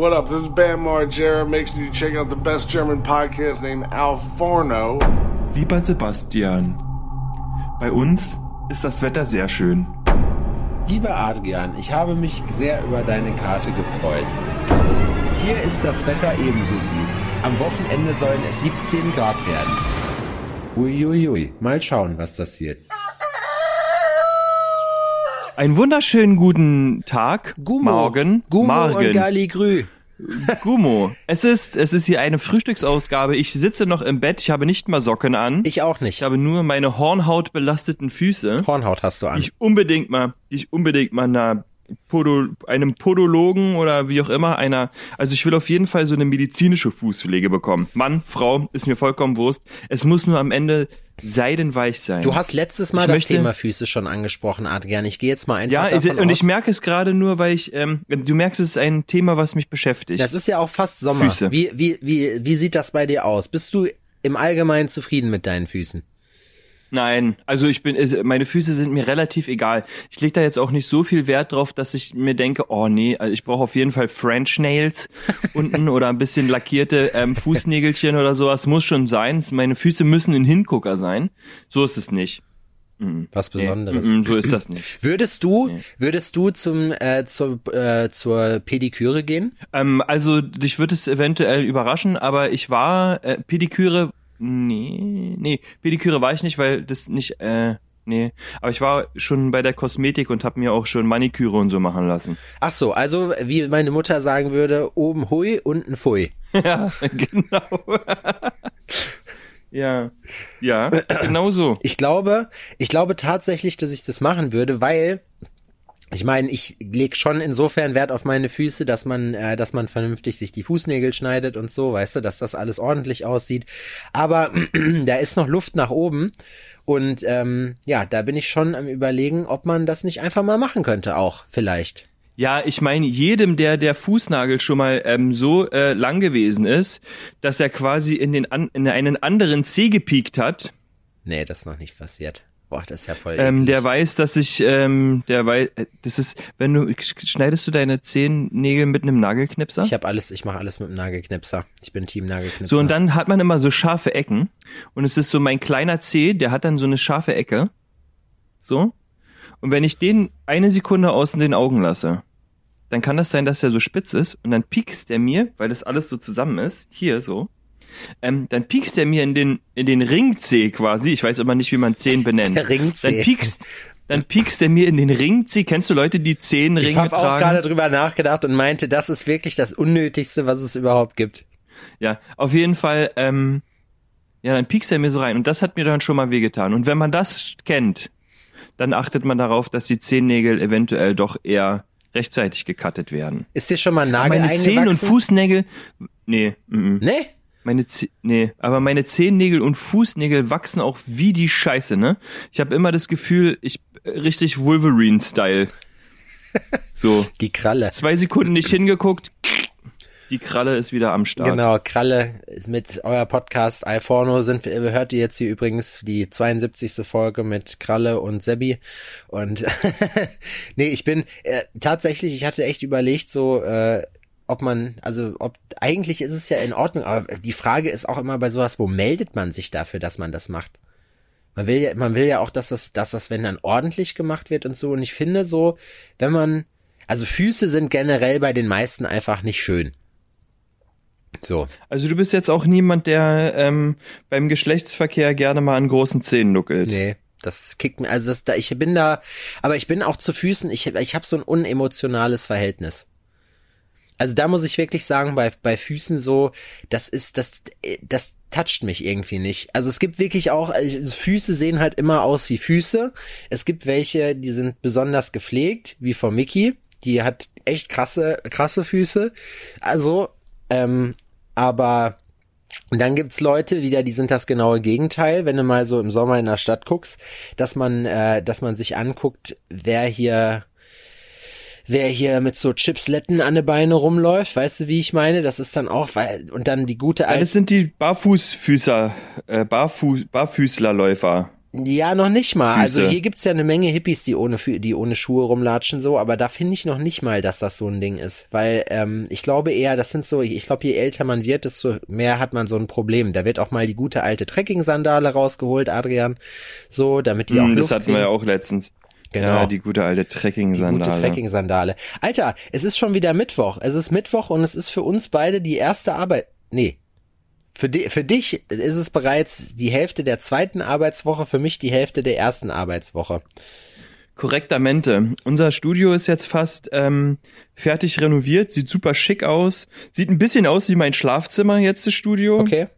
What up? This is Bam Margera. Make sure you check out the best German podcast named Al Forno. Lieber Sebastian, bei uns ist das Wetter sehr schön. Lieber Adrian, ich habe mich sehr über deine Karte gefreut. Hier ist das Wetter ebenso gut. Am Wochenende sollen es 17 Grad werden. Uiuiui, mal schauen, was das wird. Einen wunderschönen guten Tag, Gummo. morgen, Gummo und morgen. Galligrü. Gummo. Es ist, es ist hier eine Frühstücksausgabe. Ich sitze noch im Bett. Ich habe nicht mal Socken an. Ich auch Ich nicht. habe nur meine Hornhaut belasteten Füße, Hornhaut hast du die an. ich unbedingt mal, die ich unbedingt mal einer Podo, einem Podologen oder wie auch immer einer, also ich will auf jeden Fall so eine medizinische Fußpflege bekommen. Mann, Frau, ist mir vollkommen Wurst. Es muss nur am Ende seidenweich sein. Du hast letztes Mal Ich das möchte- Thema Füße schon angesprochen, Adrian. Ich gehe jetzt mal einfach ja, davon und aus. ich merke es gerade nur, weil ich, ähm, du merkst, es ist ein Thema, was mich beschäftigt. das ist ja auch fast Sommer. Füße. Wie, wie, wie, wie sieht das bei dir aus? Bist du im Allgemeinen zufrieden mit deinen Füßen? Nein, also ich bin, meine Füße sind mir relativ egal. Ich lege da jetzt auch nicht so viel Wert drauf, dass ich mir denke, oh nee, also ich brauche auf jeden Fall French Nails unten oder ein bisschen lackierte ähm, Fußnägelchen oder sowas. Muss schon sein. Meine Füße müssen ein Hingucker sein. So ist es nicht. Was Nee, Besonderes. mm, mm, so ist das nicht. Würdest du, würdest du zum, äh, zur, äh, zur Pediküre gehen? Ähm, also dich wird es eventuell überraschen, aber ich war äh, Pediküre, nee, nee, Pediküre war ich nicht, weil das nicht, äh, nee, aber ich war schon bei der Kosmetik und habe mir auch schon Maniküre und so machen lassen. Ach so, also wie meine Mutter sagen würde, oben hui, unten pfui. Ja, genau. ja, ja, genau so. Ich glaube, ich glaube tatsächlich, dass ich das machen würde, weil ich meine, ich leg schon insofern Wert auf meine Füße, dass man, äh, dass man vernünftig sich die Fußnägel schneidet und so, weißt du, dass das alles ordentlich aussieht. Aber da ist noch Luft nach oben und ähm, ja, da bin ich schon am überlegen, ob man das nicht einfach mal machen könnte, auch vielleicht. Ja, ich meine, jedem, der der Fußnagel schon mal ähm, so äh, lang gewesen ist, dass er quasi in, den an, in einen anderen Zeh gepiekt hat, Nee, das ist noch nicht passiert. Boah, das ist ja voll. ähm, der weiß, dass ich, ähm, der weiß, äh, das ist, wenn du, schneidest du deine Zehennägel mit einem Nagelknipser? ich habe alles, ich mache alles mit dem Nagelknipser. Ich bin Team Nagelknipser. So, und dann hat man immer so scharfe Ecken. Und es ist so mein kleiner Zeh, der hat dann so eine scharfe Ecke. So. Und wenn ich den eine Sekunde außen den Augen lasse, dann kann das sein, dass der so spitz ist. Und dann piekst der mir, weil das alles so zusammen ist, hier so, ähm, dann piekst der mir in den, in den Ringzeh quasi. Ich weiß aber nicht, wie man Zehen benennt. Der Ringzeh. Dann piekst, dann piekst der mir in den Ringzeh. Kennst du Leute, die Zehenringe Ich habe auch tragen? gerade drüber nachgedacht und meinte, das ist wirklich das Unnötigste, was es überhaupt gibt. Ja, auf jeden Fall, ähm, ja, dann piekst er mir so rein. Und das hat mir dann schon mal wehgetan. Und wenn man das kennt, dann achtet man darauf, dass die Zehennägel eventuell doch eher rechtzeitig gecuttet werden. Ist dir schon mal ein Nagel meine Zehen und eingewachsen? Fußnägel, nee, mm, mm. Nee? Meine Ze nee, aber meine Zehennägel und Fußnägel wachsen auch wie die Scheiße, ne? Ich habe immer das Gefühl, ich äh, richtig Wolverine-Style. So, Die Kralle. zwei Sekunden nicht hingeguckt, die Kralle ist wieder am Start. Genau, Kralle mit euer Podcast Alforno sind, hört ihr jetzt hier übrigens die 72. Folge mit Kralle und Sebi. Und nee, ich bin äh, tatsächlich, ich hatte echt überlegt, so, äh, ob man, also ob eigentlich ist es ja in Ordnung, aber die Frage ist auch immer bei sowas, wo meldet man sich dafür, dass man das macht? Man will ja, man will ja auch, dass das, dass das, wenn dann ordentlich gemacht wird und so. Und ich finde so, wenn man, also Füße sind generell bei den meisten einfach nicht schön. So. Also du bist jetzt auch niemand, der ähm, beim Geschlechtsverkehr gerne mal an großen Zähnen nuckelt. Nee, das kickt mir, also das, da, ich bin da, aber ich bin auch zu Füßen, ich, ich habe so ein unemotionales Verhältnis. Also da muss ich wirklich sagen, bei, bei Füßen so, das ist, das, das toucht mich irgendwie nicht. Also es gibt wirklich auch, also Füße sehen halt immer aus wie Füße. Es gibt welche, die sind besonders gepflegt, wie von Mickey. Die hat echt krasse, krasse Füße. Also, ähm, aber und dann gibt's Leute wieder, die sind das genaue Gegenteil, wenn du mal so im Sommer in der Stadt guckst, dass man, äh, dass man sich anguckt, wer hier, wer hier mit so Chipsletten an den Beine rumläuft, weißt du, wie ich meine? Das ist dann auch, weil, und dann die gute alte, das sind die Barfußfüßer, äh, Barfuß, Barfüßlerläufer. Ja, noch nicht mal. Füße. Also hier gibt's ja eine Menge Hippies, die ohne, die ohne Schuhe rumlatschen so, aber da finde ich noch nicht mal, dass das so ein Ding ist. Weil ähm, ich glaube eher, das sind so, ich glaube, je älter man wird, desto mehr hat man so ein Problem. Da wird auch mal die gute alte Trekking-Sandale rausgeholt, Adrian. So, damit die auch Hm, das Luft hatten wir ja kriegen. auch letztens. Genau. Ja, die gute alte Die gute Trekking-Sandale. Trekking-Sandale. Alter, es ist schon wieder Mittwoch. Es ist Mittwoch und es ist für uns beide die erste Arbeit. Nee. Für, di für dich ist es bereits die Hälfte der zweiten Arbeitswoche, für mich die Hälfte der ersten Arbeitswoche. Korrektamente. Unser Studio ist jetzt fast ähm, fertig renoviert, sieht super schick aus, sieht ein bisschen aus wie mein Schlafzimmer jetzt das Studio, Okay?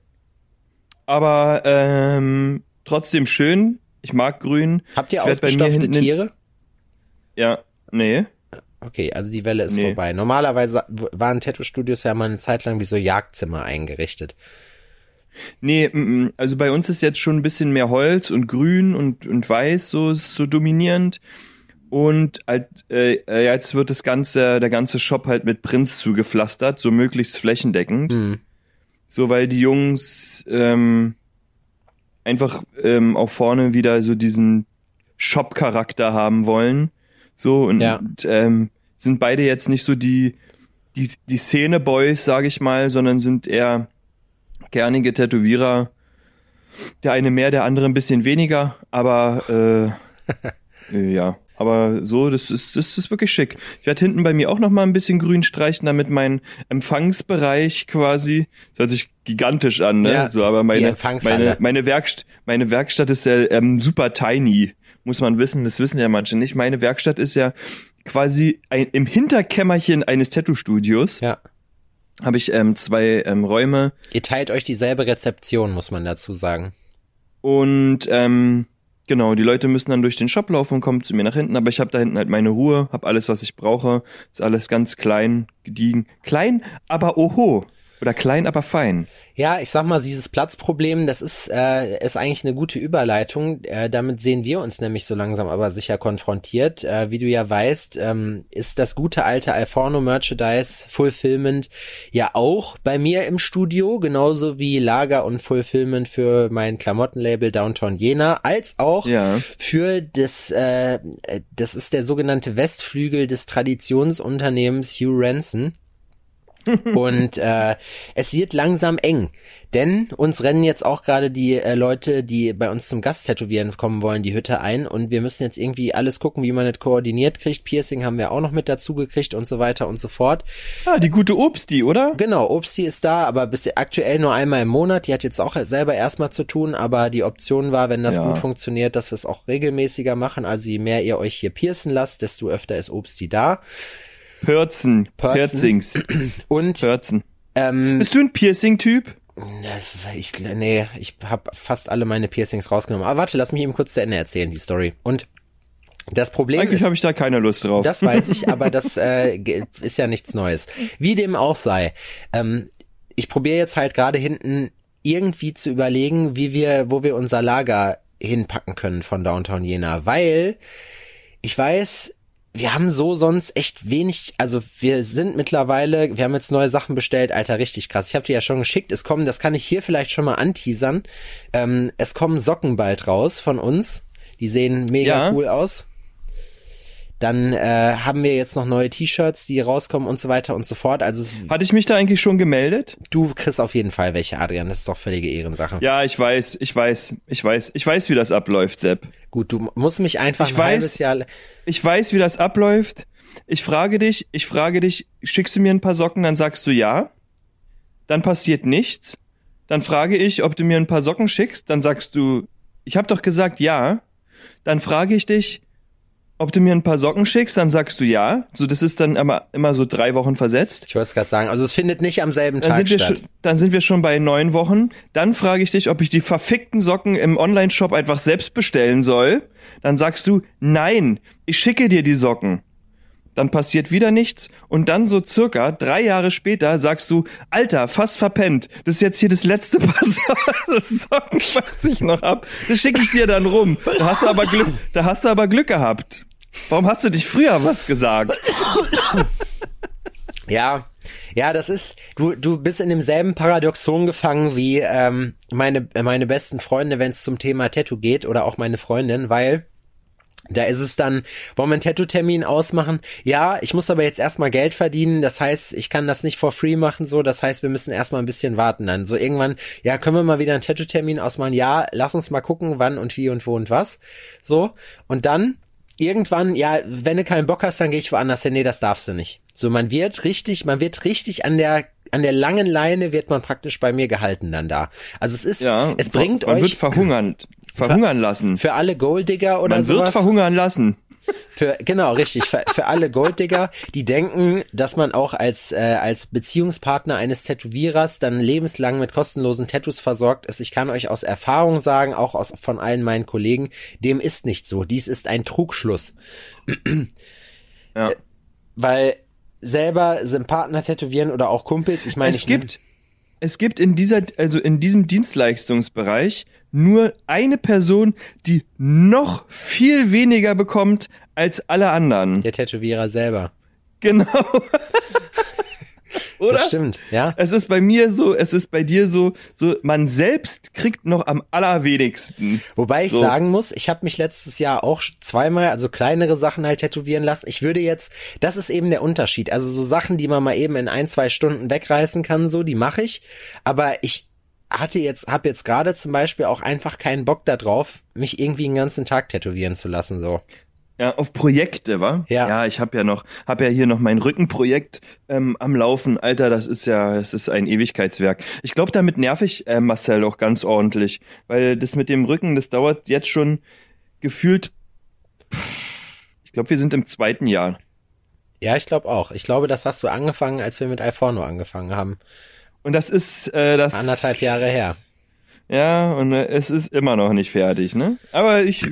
aber ähm, trotzdem schön. Ich mag Grün. Habt ihr ausgestopfte Tiere? Ja, nee. Okay, also die Welle ist Nee. vorbei. Normalerweise waren Tattoo-Studios ja mal eine Zeit lang wie so Jagdzimmer eingerichtet. Nee, mm, mm. also bei uns ist jetzt schon ein bisschen mehr Holz und Grün und, und Weiß so, so dominierend. Und halt, äh, äh, jetzt wird das ganze, der ganze Shop halt mit Prints zugepflastert, so möglichst flächendeckend. Hm. So, weil die Jungs ähm, einfach ähm, auch vorne wieder so diesen Shop-Charakter haben wollen. So und Ja. ähm, sind beide jetzt nicht so die, die, die Szene-Boys, sage ich mal, sondern sind eher gernige Tätowierer. Der eine mehr, der andere ein bisschen weniger, aber äh, äh, ja. Aber so, das ist, das ist wirklich schick. Ich werde hinten bei mir auch noch mal ein bisschen grün streichen, damit mein Empfangsbereich quasi, das hört sich gigantisch an, ne? Ja, so, aber meine, meine, meine, Werkst meine Werkstatt ist ja ähm, super tiny, muss man wissen, das wissen ja manche nicht. Meine Werkstatt ist ja quasi ein, im Hinterkämmerchen eines Tattoo-Studios Ja. habe ich ähm, zwei ähm, Räume Ihr teilt euch dieselbe Rezeption, muss man dazu sagen. und ähm, genau, die Leute müssen dann durch den Shop laufen und kommen zu mir nach hinten, aber ich habe da hinten halt meine Ruhe, habe alles, was ich brauche, ist alles ganz klein, gediegen. Klein, aber oho. Oder klein, aber fein. Ja, ich sag mal, dieses Platzproblem, das ist, äh, ist eigentlich eine gute Überleitung. Äh, damit sehen wir uns nämlich so langsam aber sicher konfrontiert. Äh, wie du ja weißt, ähm, ist das gute alte Alforno Merchandise Fulfillment ja auch bei mir im Studio, genauso wie Lager und Fulfillment für mein Klamottenlabel Downtown Jena, als auch Ja. für das, äh, das ist der sogenannte Westflügel des Traditionsunternehmens Hugh Ranson. Und äh, es wird langsam eng, denn uns rennen jetzt auch gerade die äh, Leute, die bei uns zum Gast tätowieren kommen wollen, die Hütte ein und wir müssen jetzt irgendwie alles gucken, wie man das koordiniert kriegt. Piercing haben wir auch noch mit dazu gekriegt und so weiter und so fort. Ah, die gute Obsti, oder? Genau, Obsti ist da, aber bis aktuell nur einmal im Monat. Die hat jetzt auch selber erstmal zu tun, aber die Option war, wenn das Ja. gut funktioniert, dass wir es auch regelmäßiger machen. Also je mehr ihr euch hier piercen lasst, desto öfter ist Obsti da. Pörzen. Piercings. Und Pörzen. ähm, Bist du ein Piercing-Typ? Ich, nee, ich habe fast alle meine Piercings rausgenommen. Aber warte, lass mich eben kurz zu Ende erzählen, die Story. Und das Problem Eigentlich habe ich da keine Lust drauf. das weiß ich, aber das äh, ist ja nichts Neues. Wie dem auch sei. Ähm, ich probiere jetzt halt gerade hinten irgendwie zu überlegen, wie wir, wo wir unser Lager hinpacken können von Downtown Jena, weil ich weiß, wir haben so sonst echt wenig, also wir sind mittlerweile, wir haben jetzt neue Sachen bestellt, Alter, richtig krass. Ich habe dir ja schon geschickt, es kommen, das kann ich hier vielleicht schon mal anteasern. Ähm, es kommen Socken bald raus von uns. Die sehen mega Ja. cool aus. Dann äh, haben wir jetzt noch neue T-Shirts, die rauskommen und so weiter und so fort. Also Hatte ich mich da eigentlich schon gemeldet? du kriegst auf jeden Fall welche, Adrian. Das ist doch völlige Ehrensache. Ja, ich weiß, ich weiß, ich weiß, ich weiß, wie das abläuft, Sepp. Gut, du musst mich einfach Ich ein weiß- halbes Jahr. Ich weiß, wie das abläuft. Ich frage dich, ich frage dich, schickst du mir ein paar Socken, dann sagst du ja. Dann passiert nichts. Dann frage ich, ob du mir ein paar Socken schickst, dann sagst du, ich habe doch gesagt ja. Dann frage ich dich, ob du mir ein paar Socken schickst, dann sagst du ja. So, das ist dann immer, immer so drei Wochen versetzt. Ich wollte es gerade sagen. Also es findet nicht am selben Dann Tag statt. schon, dann sind wir schon bei neun Wochen. Dann frage ich dich, ob ich die verfickten Socken im Online-Shop einfach selbst bestellen soll. Dann sagst du, nein, ich schicke dir die Socken. Dann passiert wieder nichts und dann so circa drei Jahre später sagst du, Alter, fast verpennt. Das ist jetzt hier das letzte Paar das Socken, was ich noch hab. Das schicke ich dir dann rum. Da hast du aber Glück, da hast du aber Glück gehabt. Warum hast du dich früher was gesagt? Ja, ja, das ist, du, du bist in demselben Paradoxon gefangen wie ähm, meine, meine besten Freunde, wenn es zum Thema Tattoo geht oder auch meine Freundin, weil da ist es dann, wollen wir einen Tattoo-Termin ausmachen? Ja, ich muss aber jetzt erstmal Geld verdienen. Das heißt, ich kann das nicht for free machen, so. Das heißt, wir müssen erstmal ein bisschen warten dann. So irgendwann, ja, können wir mal wieder einen Tattoo-Termin ausmachen? Ja, lass uns mal gucken, wann und wie und wo und was. So. Und dann, irgendwann, ja, wenn du keinen Bock hast, dann gehe ich woanders hin. Nee, das darfst du nicht. So, man wird richtig, man wird richtig an der an der langen Leine wird man praktisch bei mir gehalten dann da. Also es ist, Ja, es bringt man euch wird verhungern, verhungern lassen. für alle Golddigger oder Man sowas. wird verhungern lassen. Für, genau, richtig. Für, für alle Golddigger, die denken, dass man auch als, äh, als Beziehungspartner eines Tätowierers dann lebenslang mit kostenlosen Tattoos versorgt ist. Ich kann euch aus Erfahrung sagen, auch aus, von allen meinen Kollegen, dem ist nicht so. Dies ist ein Trugschluss. Ja. Weil selber sind Partner tätowieren oder auch Kumpels, ich meine, es ich gibt, es gibt in dieser, also in diesem Dienstleistungsbereich nur eine Person, die noch viel weniger bekommt als alle anderen. der Tätowierer selber. Genau. Oder? Das stimmt, ja. Es ist bei mir so, es ist bei dir so, so man selbst kriegt noch am allerwenigsten. Wobei ich So. sagen muss, ich habe mich letztes Jahr auch zweimal, also kleinere Sachen halt tätowieren lassen. Ich würde jetzt, das ist eben der Unterschied. Also so Sachen, die man mal eben in ein, zwei Stunden wegreißen kann, so, die mache ich. Aber ich hatte jetzt, habe jetzt gerade zum Beispiel auch einfach keinen Bock darauf, mich irgendwie den ganzen Tag tätowieren zu lassen, so. Ja, auf Projekte, wa? Ja. Ja, ich habe ja noch, habe ja hier noch mein Rückenprojekt ähm, am Laufen. Alter, das ist ja, das ist ein Ewigkeitswerk. Ich glaube, damit nerv ich äh, Marcel auch ganz ordentlich, weil das mit dem Rücken, das dauert jetzt schon gefühlt. Ich glaube, wir sind im zweiten Jahr. Ja, ich glaube auch. Ich glaube, das hast du angefangen, als wir mit Alforno angefangen haben. Und das ist äh, das Anderthalb Jahre her. Ja, und äh, es ist immer noch nicht fertig, ne? Aber ich,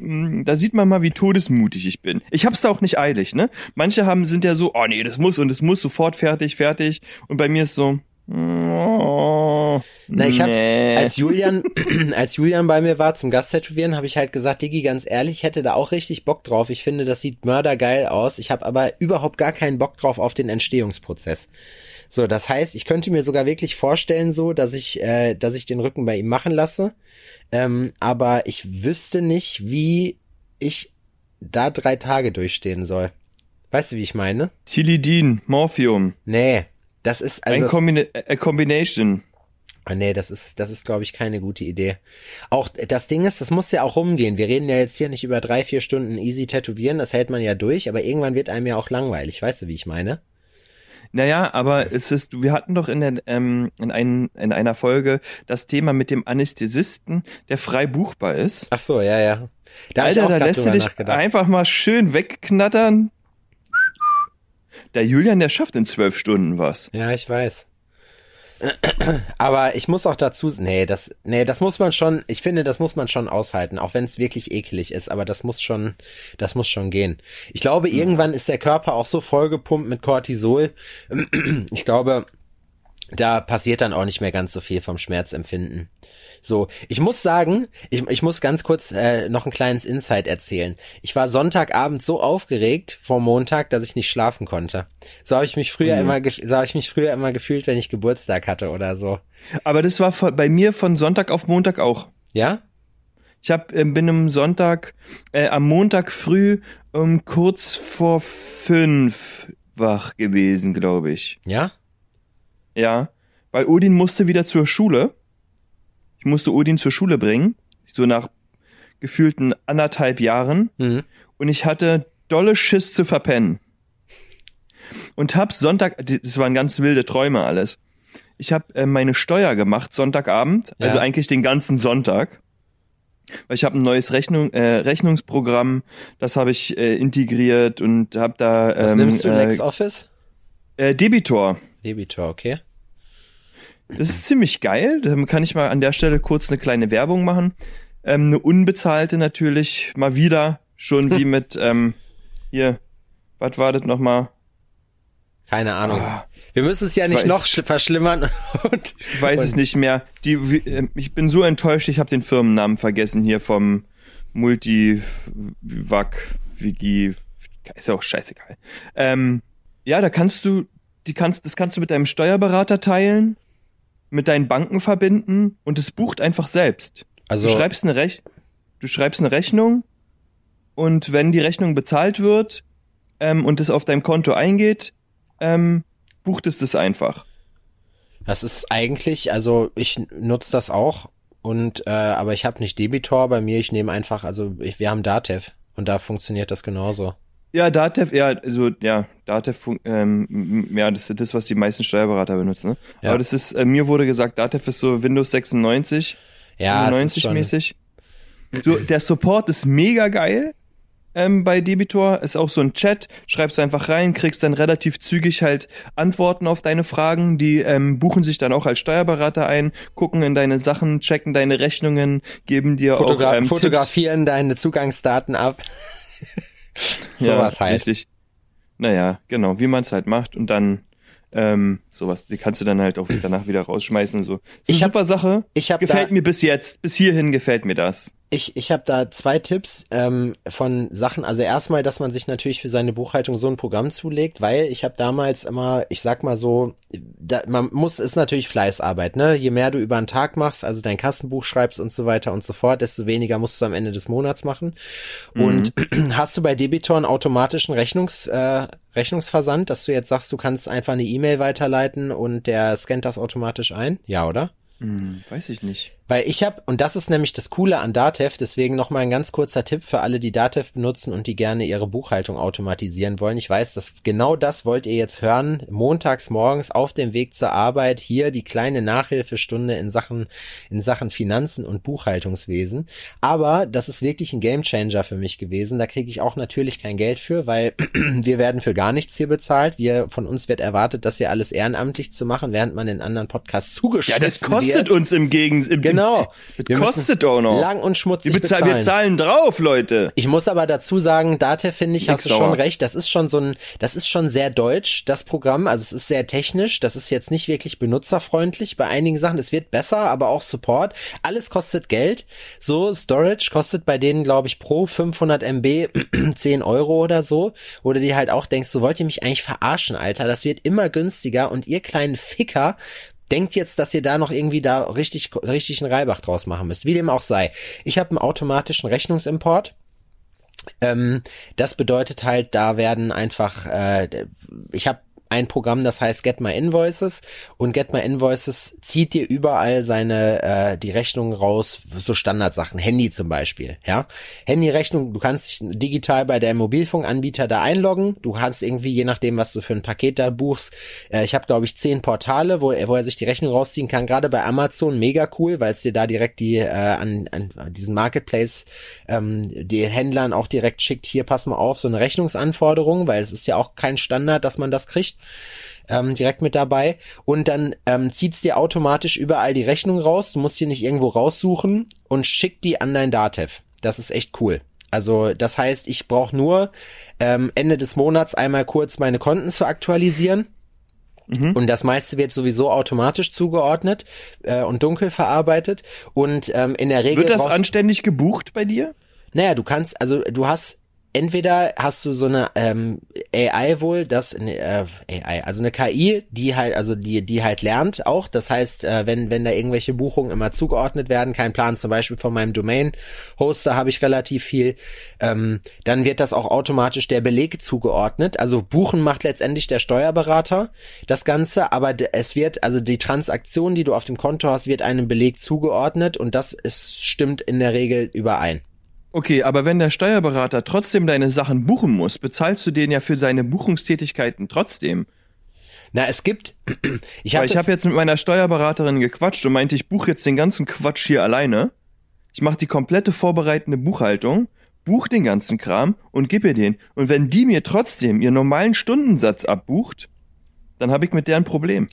da sieht man mal, wie todesmutig ich bin. Ich hab's da auch nicht eilig, ne? Manche haben sind ja so, oh nee, das muss und es muss sofort fertig, fertig. Und bei mir ist so, oh, Na, ich habe, nee. als Julian, als Julian bei mir war zum Gasttätowieren, habe ich halt gesagt, Digi, ganz ehrlich, ich hätte da auch richtig Bock drauf. Ich finde, das sieht mördergeil aus. Ich habe aber überhaupt gar keinen Bock drauf auf den Entstehungsprozess. So, das heißt, ich könnte mir sogar wirklich vorstellen, so, dass ich, äh, dass ich den Rücken bei ihm machen lasse. Ähm, aber ich wüsste nicht, wie ich da drei Tage durchstehen soll. Weißt du, wie ich meine? Tilidin, Morphium, Nee, das ist also ein das- Combina a Combination. Ah, nee, das ist, das ist, glaube ich, keine gute Idee. Auch das Ding ist, das muss ja auch rumgehen. Wir reden ja jetzt hier nicht über drei, vier Stunden easy tätowieren, das hält man ja durch, aber irgendwann wird einem ja auch langweilig, weißt du, wie ich meine? Naja, aber es ist, wir hatten doch in, der, ähm, in, ein, in einer Folge das Thema mit dem Anästhesisten, der frei buchbar ist. Ach so, ja, ja. Da Alter, da lässt du dich einfach mal schön wegknattern. Der Julian, der schafft in zwölf Stunden was. Ja, ich weiß. Aber ich muss auch dazu, nee, das, nee, das muss man schon, ich finde, das muss man schon aushalten, auch wenn es wirklich eklig ist, aber das muss schon, das muss schon gehen. Ich glaube, irgendwann ist der Körper auch so vollgepumpt mit Cortisol. Ich glaube, da passiert dann auch nicht mehr ganz so viel vom Schmerzempfinden. So, ich muss sagen, ich, ich muss ganz kurz äh, noch ein kleines Insight erzählen. Ich war Sonntagabend so aufgeregt vor Montag, dass ich nicht schlafen konnte. So habe ich mich früher Mhm. immer, so habe ich mich früher immer gefühlt, wenn ich Geburtstag hatte oder so. Aber das war bei mir von Sonntag auf Montag auch. Ja? Ich hab, äh, bin am Sonntag, äh, am Montag früh um kurz vor fünf wach gewesen, glaube ich. Ja? Ja, weil Odin musste wieder zur Schule. Ich musste Odin zur Schule bringen, so nach gefühlten anderthalb Jahren. Mhm. Und ich hatte dolle Schiss zu verpennen. Und hab Sonntag, das waren ganz wilde Träume alles. Ich habe äh, meine Steuer gemacht Sonntagabend, also Ja. eigentlich den ganzen Sonntag. Weil ich habe ein neues Rechnung, äh, Rechnungsprogramm, das habe ich äh, integriert und habe da Was ähm, nimmst du, äh, LexOffice? äh, Debitor. Debitor, okay. Das ist ziemlich geil. Da kann ich mal an der Stelle kurz eine kleine Werbung machen. Ähm, eine unbezahlte natürlich, mal wieder, schon wie mit, ähm, hier, was war das nochmal? Keine Ahnung. Ah. Wir müssen es ja nicht weiß- noch sch- verschlimmern. Und, Ich weiß es und- nicht mehr. Die, wie, äh, ich bin so enttäuscht, ich habe den Firmennamen vergessen hier vom Multivac, Wiki, ist ja auch scheißegal. Ähm, ja, da kannst du die kannst, das kannst du mit deinem Steuerberater teilen, mit deinen Banken verbinden und es bucht einfach selbst. Also Du schreibst eine Rech du schreibst eine Rechnung und wenn die Rechnung bezahlt wird ähm, und es auf deinem Konto eingeht, ähm, bucht es das einfach. Das ist eigentlich, also ich nutze das auch und äh, aber ich habe nicht Debitor bei mir, ich nehme einfach, also ich, wir haben Datev und da funktioniert das genauso. Ja, Datev, ja, also ja, Datev, ähm, ja, das ist das, was die meisten Steuerberater benutzen. Ne? Ja. Aber das ist, äh, mir wurde gesagt, Datev ist so Windows 96, Ja, es ist 90 schon, mäßig. So, der Support ist mega geil. Ähm, bei Debitor ist auch so ein Chat, schreibst einfach rein, kriegst dann relativ zügig halt Antworten auf deine Fragen, die ähm, buchen sich dann auch als Steuerberater ein, gucken in deine Sachen, checken deine Rechnungen, geben dir Fotogra auch ähm, fotografieren deine Zugangsdaten ab. Sowas ja, halt. Richtig. Naja, genau, wie man es halt macht und dann ähm, sowas, die kannst du dann halt auch danach wieder rausschmeißen und so. Eine Ich hab- super Sache. Ich habe Gefällt mir bis jetzt, bis hierhin gefällt mir das. Ich, ich habe da zwei Tipps ähm, von Sachen. Also erstmal, dass man sich natürlich für seine Buchhaltung so ein Programm zulegt, weil ich habe damals immer, ich sag mal so, da, man muss, ist natürlich Fleißarbeit, ne? Je mehr du über einen Tag machst, also dein Kassenbuch schreibst und so weiter und so fort, desto weniger musst du am Ende des Monats machen. Und hast du bei Debitor einen automatischen Rechnungs, äh, Rechnungsversand, dass du jetzt sagst, du kannst einfach eine E-Mail weiterleiten und der scannt das automatisch ein? Ja, oder? Hm, weiß ich nicht. Weil ich habe, und das ist nämlich das Coole an Datev, deswegen nochmal ein ganz kurzer Tipp für alle, die Datev benutzen und die gerne ihre Buchhaltung automatisieren wollen. Ich weiß, dass genau das wollt ihr jetzt hören. Montags morgens auf dem Weg zur Arbeit hier die kleine Nachhilfestunde in Sachen, in Sachen Finanzen und Buchhaltungswesen. Aber das ist wirklich ein Gamechanger für mich gewesen. Da kriege ich auch natürlich kein Geld für, weil wir werden für gar nichts hier bezahlt. Wir, von uns wird erwartet, das hier alles ehrenamtlich zu machen, während man in anderen Podcasts Ja, zugeschnitten das kostet wird. uns im Gegensatz. Genau. Das Wir müssen kostet auch noch. Lang und wir, schmutzig bezahlen, bezahlen. wir zahlen drauf, Leute. Ich muss aber dazu sagen, Date finde ich, hast Nix du schon recht. Das ist schon so ein, das ist schon sehr deutsch, das Programm. Also es ist sehr technisch. Das ist jetzt nicht wirklich benutzerfreundlich bei einigen Sachen. Es wird besser, aber auch Support. Alles kostet Geld. So Storage kostet bei denen, glaube ich, pro 500 MB 10 Euro oder so. Oder die halt auch denkst, so wollt ihr mich eigentlich verarschen, Alter? Das wird immer günstiger und ihr kleinen Ficker denkt jetzt, dass ihr da noch irgendwie da richtig, richtig einen Reibach draus machen müsst. Wie dem auch sei. Ich habe einen automatischen Rechnungsimport. Ähm, das bedeutet halt, da werden einfach, äh, ich habe ein Programm, das heißt Get My Invoices. Und Get My Invoices zieht dir überall seine äh, die Rechnungen raus, so Standardsachen, Handy zum Beispiel, ja. Handyrechnung, du kannst dich digital bei der Mobilfunkanbieter da einloggen, du kannst irgendwie, je nachdem, was du für ein Paket da buchst, äh, ich habe glaube ich zehn Portale, wo er, wo er sich die Rechnung rausziehen kann, gerade bei Amazon mega cool, weil es dir da direkt die äh, an, an diesen Marketplace ähm, die Händlern auch direkt schickt, hier pass mal auf, so eine Rechnungsanforderung, weil es ist ja auch kein Standard, dass man das kriegt ähm, direkt mit dabei und dann ähm, zieht's dir automatisch überall die Rechnung raus. Du musst die nicht irgendwo raussuchen und schickt die an dein Datev. Das ist echt cool. Also das heißt, ich brauche nur ähm, Ende des Monats einmal kurz meine Konten zu aktualisieren. Und das meiste wird sowieso automatisch zugeordnet äh, und dunkel verarbeitet. Und ähm, in der Regel. Wird das anständig gebucht bei dir? naja, du kannst, also du hast entweder hast du so eine ähm, AI wohl, das ne, äh, AI, also eine KI, die halt, also die die halt lernt auch. Das heißt, äh, wenn wenn da irgendwelche Buchungen immer zugeordnet werden, kein Plan, zum Beispiel von meinem Domain-Hoster habe ich relativ viel, ähm, dann wird das auch automatisch der Beleg zugeordnet. Also buchen macht letztendlich der Steuerberater das Ganze, aber es wird, also die Transaktion, die du auf dem Konto hast, wird einem Beleg zugeordnet und das ist, stimmt in der Regel überein. Okay, aber wenn der Steuerberater trotzdem deine Sachen buchen muss, bezahlst du den ja für seine Buchungstätigkeiten trotzdem. Na, es gibt, ich habe habe jetzt mit meiner Steuerberaterin gequatscht und meinte, ich buche jetzt den ganzen Quatsch hier alleine. Ich mache die komplette vorbereitende Buchhaltung, buch den ganzen Kram und gib ihr den. Und wenn die mir trotzdem ihren normalen Stundensatz abbucht, dann habe ich mit der ein Problem.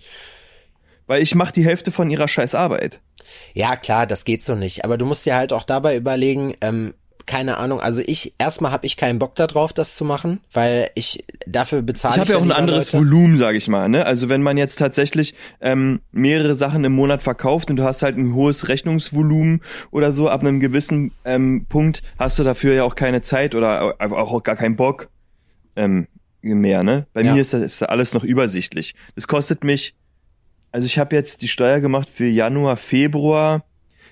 Weil ich mache die Hälfte von ihrer scheiß Arbeit. Ja, klar, das geht so nicht. Aber du musst dir halt auch dabei überlegen, ähm, keine Ahnung, also ich, erstmal habe ich keinen Bock darauf, das zu machen, weil ich dafür bezahle Ich habe ja auch ein anderes Leute. Volumen, sage ich mal. Ne? Also wenn man jetzt tatsächlich ähm, mehrere Sachen im Monat verkauft und du hast halt ein hohes Rechnungsvolumen oder so, ab einem gewissen ähm, Punkt hast du dafür ja auch keine Zeit oder auch, gar keinen Bock, ähm, mehr, ne? Bei Ja. mir ist das ist alles noch übersichtlich. Das kostet mich, also ich habe jetzt die Steuer gemacht für Januar, Februar.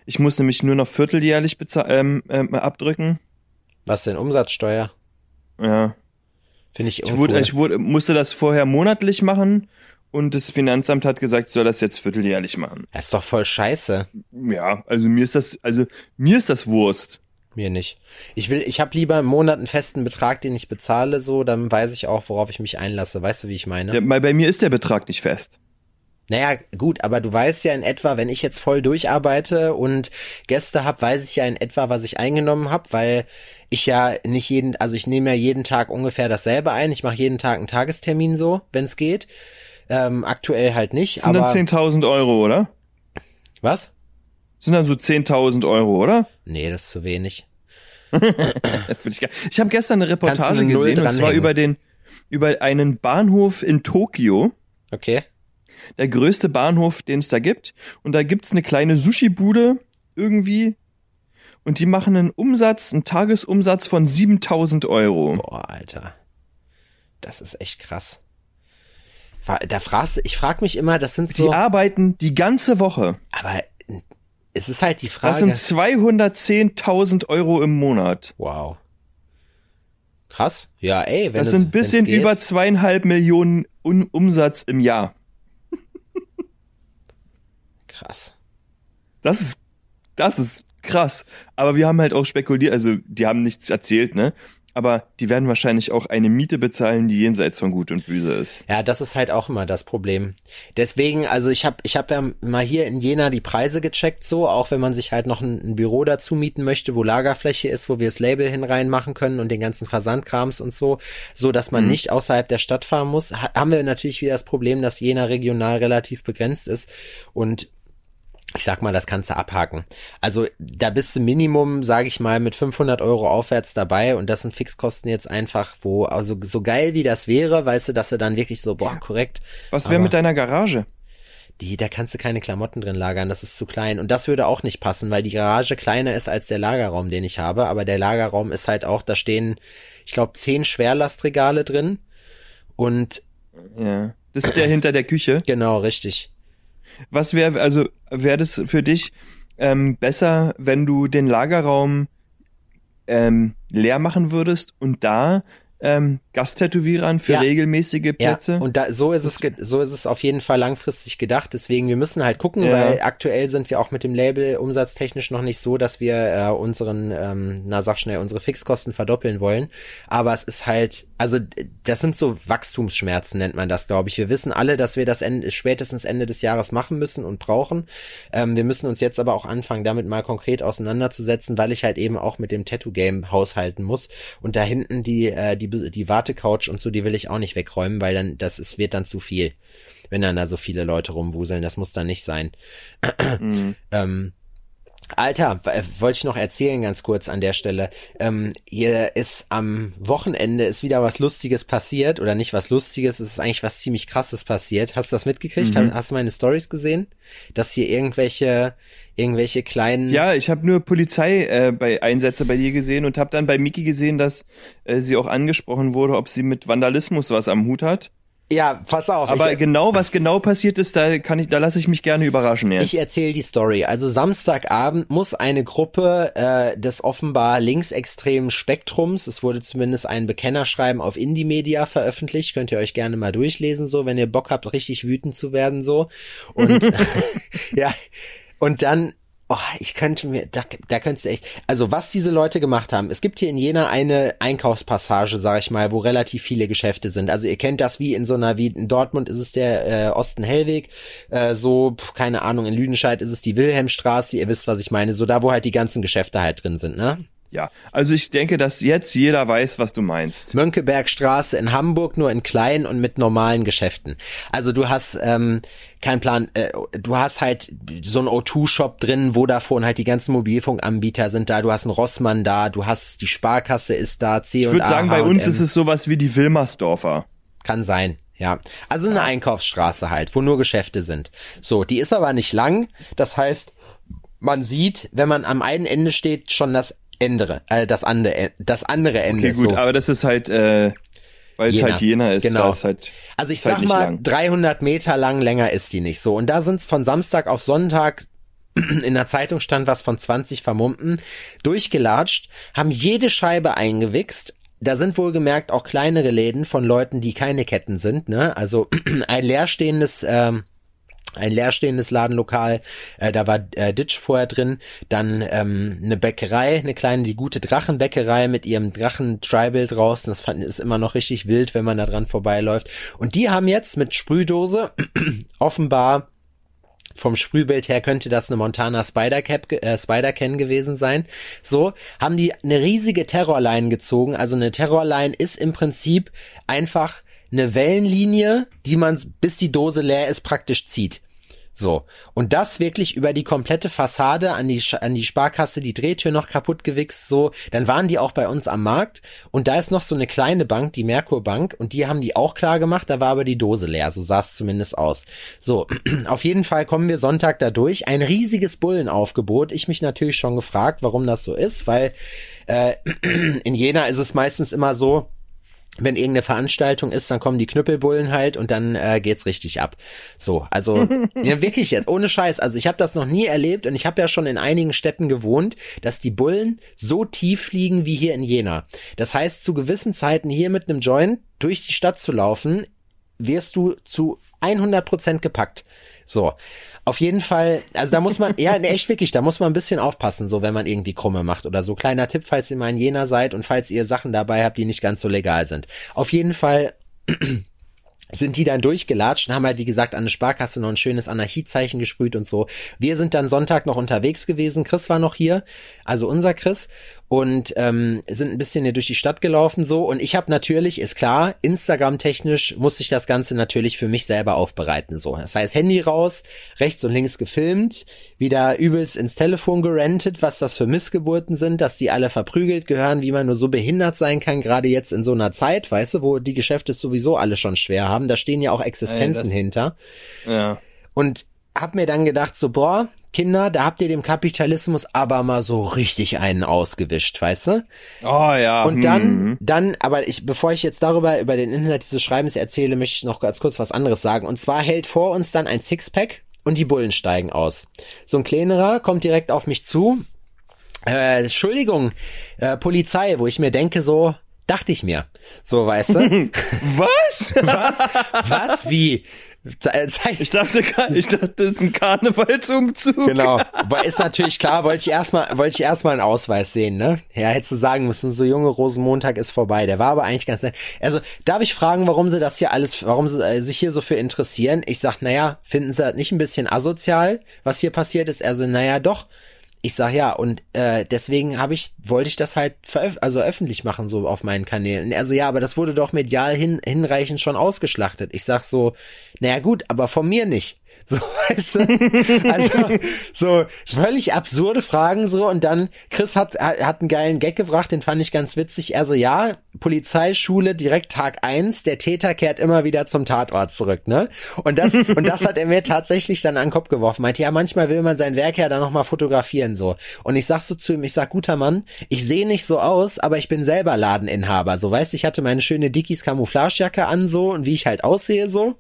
Ich muss nämlich nur noch vierteljährlich ähm, ähm, abdrücken. Was denn Umsatzsteuer? Ja. Finde ich, Ich, uncool. wurde, ich wurde, musste das vorher monatlich machen und das Finanzamt hat gesagt, ich soll das jetzt vierteljährlich machen. Das ist doch voll scheiße. Ja, also mir ist das, also mir ist das Wurst. Mir nicht. Ich will, ich habe lieber im Monat einen festen Betrag, den ich bezahle, so, dann weiß ich auch, worauf ich mich einlasse. Weißt du, wie ich meine? Der, bei mir ist der Betrag nicht fest. Naja, gut, aber du weißt ja in etwa, wenn ich jetzt voll durcharbeite und Gäste hab, weiß ich ja in etwa, was ich eingenommen hab, weil ich ja nicht jeden, also ich nehme ja jeden Tag ungefähr dasselbe ein. Ich mache jeden Tag einen Tagestermin so, wenn es geht. Ähm, aktuell halt nicht, Das sind aber dann 10.000 Euro, oder? was? Das sind dann so 10.000 Euro, oder? Nee, das ist zu wenig. Ich. Ich habe gestern eine Reportage eine gesehen und zwar über den über einen Bahnhof in Tokio, Okay. Der größte Bahnhof, den es da gibt. Und da gibt's eine kleine Sushi-Bude irgendwie. Und die machen einen Umsatz, einen Tagesumsatz von 7000 Euro. Boah, Alter. Das ist echt krass. Da fragst ich frag mich immer, das sind Die so, arbeiten die ganze Woche. aber es ist halt die Das Frage. sind 210.000 Euro im Monat. wow. Krass. Ja, ey, wenn Das es- sind ein bisschen über zweieinhalb Millionen Un Umsatz im Jahr. Krass. Das ist, das ist krass. Aber wir haben halt auch spekuliert, also die haben nichts erzählt, ne? Aber die werden wahrscheinlich auch eine Miete bezahlen, die jenseits von Gut und Böse ist. Ja, das ist halt auch immer das Problem. Deswegen, also ich habe ich hab ja mal hier in Jena die Preise gecheckt, so, auch wenn man sich halt noch ein, ein Büro dazu mieten möchte, wo Lagerfläche ist, wo wir das Label hin reinmachen können und den ganzen Versandkrams und so, so dass man Mhm. nicht außerhalb der Stadt fahren muss, ha haben wir natürlich wieder das Problem, dass Jena regional relativ begrenzt ist und ich sag mal, das kannst du abhaken. Also da bist du Minimum, sage ich mal, mit 500 Euro aufwärts dabei und das sind Fixkosten jetzt einfach, wo, also so geil wie das wäre, weißt du, dass du dann wirklich so, boah, korrekt, Was wäre mit deiner Garage? die, da kannst du keine Klamotten drin lagern, das ist zu klein. Und das würde auch nicht passen, weil die Garage kleiner ist als der Lagerraum, den ich habe. Aber der Lagerraum ist halt auch, da stehen, ich glaube, zehn Schwerlastregale drin. Und Ja. Das ist der hinter der Küche. genau, richtig. Was wäre, also wäre das für dich ähm, besser, wenn du den Lagerraum ähm, leer machen würdest und da ähm, Gasttätowierern für Ja. regelmäßige Plätze? Ja, und da, so ist es, so ist es auf jeden Fall langfristig gedacht. Deswegen, wir müssen halt gucken, Ja. weil aktuell sind wir auch mit dem Label umsatztechnisch noch nicht so, dass wir äh, unseren, ähm, na sag schnell, unsere Fixkosten verdoppeln wollen. Aber es ist halt, also das sind so Wachstumsschmerzen, nennt man das, glaube ich. Wir wissen alle, dass wir das Ende, spätestens Ende des Jahres machen müssen und brauchen. Ähm, wir müssen uns jetzt aber auch anfangen, damit mal konkret auseinanderzusetzen, weil ich halt eben auch mit dem Tattoo-Game haushalten muss. Und da hinten die, äh, die, die Wartecouch und so, die will ich auch nicht wegräumen, weil dann, das ist, wird dann zu viel. Wenn dann da so viele Leute rumwuseln, das muss dann nicht sein. Mhm. Ähm, Alter, äh, wollte ich noch erzählen ganz kurz an der Stelle. Ähm, hier ist am Wochenende ist wieder was Lustiges passiert oder nicht was Lustiges, es ist eigentlich was ziemlich Krasses passiert. Hast du das mitgekriegt? Mhm. Hast du meine Stories gesehen? Dass hier irgendwelche irgendwelche kleinen Ja, ich habe nur Polizei äh, bei Einsätze bei dir gesehen und habe dann bei Miki gesehen, dass äh, sie auch angesprochen wurde, ob sie mit Vandalismus was am Hut hat. ja, pass auf. Aber ich, genau, was genau passiert ist, da kann ich, da lasse ich mich gerne überraschen jetzt. Ich erzähle die Story. Also Samstagabend muss eine Gruppe äh, des offenbar linksextremen Spektrums, es wurde zumindest ein Bekennerschreiben auf Indie Media veröffentlicht, könnt ihr euch gerne mal durchlesen, so, wenn ihr Bock habt, richtig wütend zu werden, so. Und ja, und dann Oh, ich könnte mir, da, da könntest du echt, also was diese Leute gemacht haben, es gibt hier in Jena eine Einkaufspassage, sag ich mal, wo relativ viele Geschäfte sind. Also ihr kennt das wie in so einer, wie in Dortmund ist es der äh, Osten Hellweg, äh, so, keine Ahnung, in Lüdenscheid ist es die Wilhelmstraße, ihr wisst, was ich meine, so da, wo halt die ganzen Geschäfte halt drin sind, ne? Ja, also ich denke, dass jetzt jeder weiß, was du meinst. Mönckebergstraße in Hamburg nur in klein und mit normalen Geschäften. Also du hast ähm, kein Plan, äh, du hast halt so einen O2-Shop drin, Vodafone, halt die ganzen Mobilfunkanbieter sind da, du hast einen Rossmann da, du hast die Sparkasse ist da, C Ich würde sagen, bei uns ist es sowas wie die Wilmersdorfer. Kann sein, ja. Also eine Einkaufsstraße halt, wo nur Geschäfte sind. So, die ist aber nicht lang. Das heißt, man sieht, wenn man am einen Ende steht, schon das Ende, äh, das andere, das andere Ende. Okay, gut, so. aber das ist halt, äh, Weil es halt Jena ist. Genau. ist halt, also ich halt sag nicht mal, lang. 300 Meter lang, länger ist die nicht so. Und da sind's von Samstag auf Sonntag in der Zeitung stand was von 20 Vermummten, durchgelatscht, haben jede Scheibe eingewichst. Da sind wohlgemerkt auch kleinere Läden von Leuten, die keine Ketten sind, ne? Also ein leerstehendes, ähm, ein leerstehendes Ladenlokal, äh, da war äh, Ditch vorher drin, dann ähm, eine Bäckerei, eine kleine, die gute Drachenbäckerei mit ihrem Drachen-Tribal draußen, das fand, ist immer noch richtig wild, wenn man da dran vorbeiläuft. Und die haben jetzt mit Sprühdose offenbar vom Sprühbild her könnte das eine Montana Spider Cap, äh, Spider Can gewesen sein. So haben die eine riesige Terrorline gezogen. Also eine Terrorline ist im Prinzip einfach eine Wellenlinie, die man bis die Dose leer ist praktisch zieht. So. Und das wirklich über die komplette Fassade an die, an die Sparkasse, die Drehtür noch kaputt gewichst, so. Dann waren die auch bei uns am Markt. Und da ist noch so eine kleine Bank, die Merkur Bank, und die haben die auch klar gemacht, da war aber die Dose leer. So sah es zumindest aus. So. Auf jeden Fall kommen wir Sonntag da durch. Ein riesiges Bullenaufgebot. Ich mich natürlich schon gefragt, warum das so ist, weil, äh, in Jena ist es meistens immer so, wenn irgendeine Veranstaltung ist, dann kommen die Knüppelbullen halt und dann äh, geht's richtig ab. So, also ja, wirklich jetzt ohne Scheiß. Also ich habe das noch nie erlebt und ich habe ja schon in einigen Städten gewohnt, dass die Bullen so tief fliegen wie hier in Jena. Das heißt, zu gewissen Zeiten hier mit einem Joint durch die Stadt zu laufen, wirst du zu 100 Prozent gepackt. So. Auf jeden Fall, also da muss man, ja, echt wirklich, da muss man ein bisschen aufpassen, so wenn man irgendwie Krumme macht oder so. Kleiner Tipp, falls ihr mal in Jena seid und falls ihr Sachen dabei habt, die nicht ganz so legal sind. Auf jeden Fall sind die dann durchgelatscht und haben halt, wie gesagt, an eine Sparkasse noch ein schönes Anarchiezeichen gesprüht und so. Wir sind dann Sonntag noch unterwegs gewesen. Chris war noch hier, also unser Chris, und ähm, sind ein bisschen hier durch die Stadt gelaufen so. Und ich habe natürlich, ist klar, Instagram-technisch musste ich das Ganze natürlich für mich selber aufbereiten. So, das heißt, Handy raus, rechts und links gefilmt, wieder übelst ins Telefon gerentet, was das für Missgeburten sind, dass die alle verprügelt gehören, wie man nur so behindert sein kann, gerade jetzt in so einer Zeit, weißt du, wo die Geschäfte es sowieso alle schon schwer haben. Da stehen ja auch Existenzen das- hinter. Ja. Und hab mir dann gedacht, so, boah, Kinder, da habt ihr dem Kapitalismus aber mal so richtig einen ausgewischt, weißt du? Oh ja. Und dann, mhm. dann, aber ich, bevor ich jetzt darüber, über den Inhalt dieses Schreibens erzähle, möchte ich noch ganz kurz was anderes sagen. Und zwar hält vor uns dann ein Sixpack und die Bullen steigen aus. So ein kleinerer kommt direkt auf mich zu. Äh, Entschuldigung, äh, Polizei, wo ich mir denke, so, dachte ich mir. So, weißt du? Was? was? Wie? Zeig- Ich dachte, ich dachte, das ist ein Karnevalsumzug. Genau. Ist natürlich klar, wollte ich erstmal, wollte ich erstmal einen Ausweis sehen, ne? Ja, hättest du sagen müssen, so junge Rosenmontag ist vorbei. Der war aber eigentlich ganz nett. Also, darf ich fragen, warum sie das hier alles, warum sie äh, sich hier so für interessieren? Ich sag, naja, finden sie das nicht ein bisschen asozial, was hier passiert ist? Also, naja, doch. Ich sag ja, und äh, deswegen habe ich, wollte ich das halt also öffentlich machen, so auf meinen Kanälen. Also ja, aber das wurde doch medial hin, hinreichend schon ausgeschlachtet. Ich sag so, naja gut, aber von mir nicht. So, weißt du? Also, so völlig absurde Fragen so und dann, Chris hat, hat einen geilen Gag gebracht, den fand ich ganz witzig. Also ja, Polizeischule direkt Tag eins der Täter kehrt immer wieder zum Tatort zurück, ne? Und das, und das hat er mir tatsächlich dann an den Kopf geworfen. Meinte, ja, manchmal will man sein Werk ja dann nochmal fotografieren, so. Und ich sag so zu ihm, ich sag, guter Mann, ich sehe nicht so aus, aber ich bin selber Ladeninhaber, so, weißt, ich hatte meine schöne Dickies Camouflagejacke an, so, und wie ich halt aussehe, so.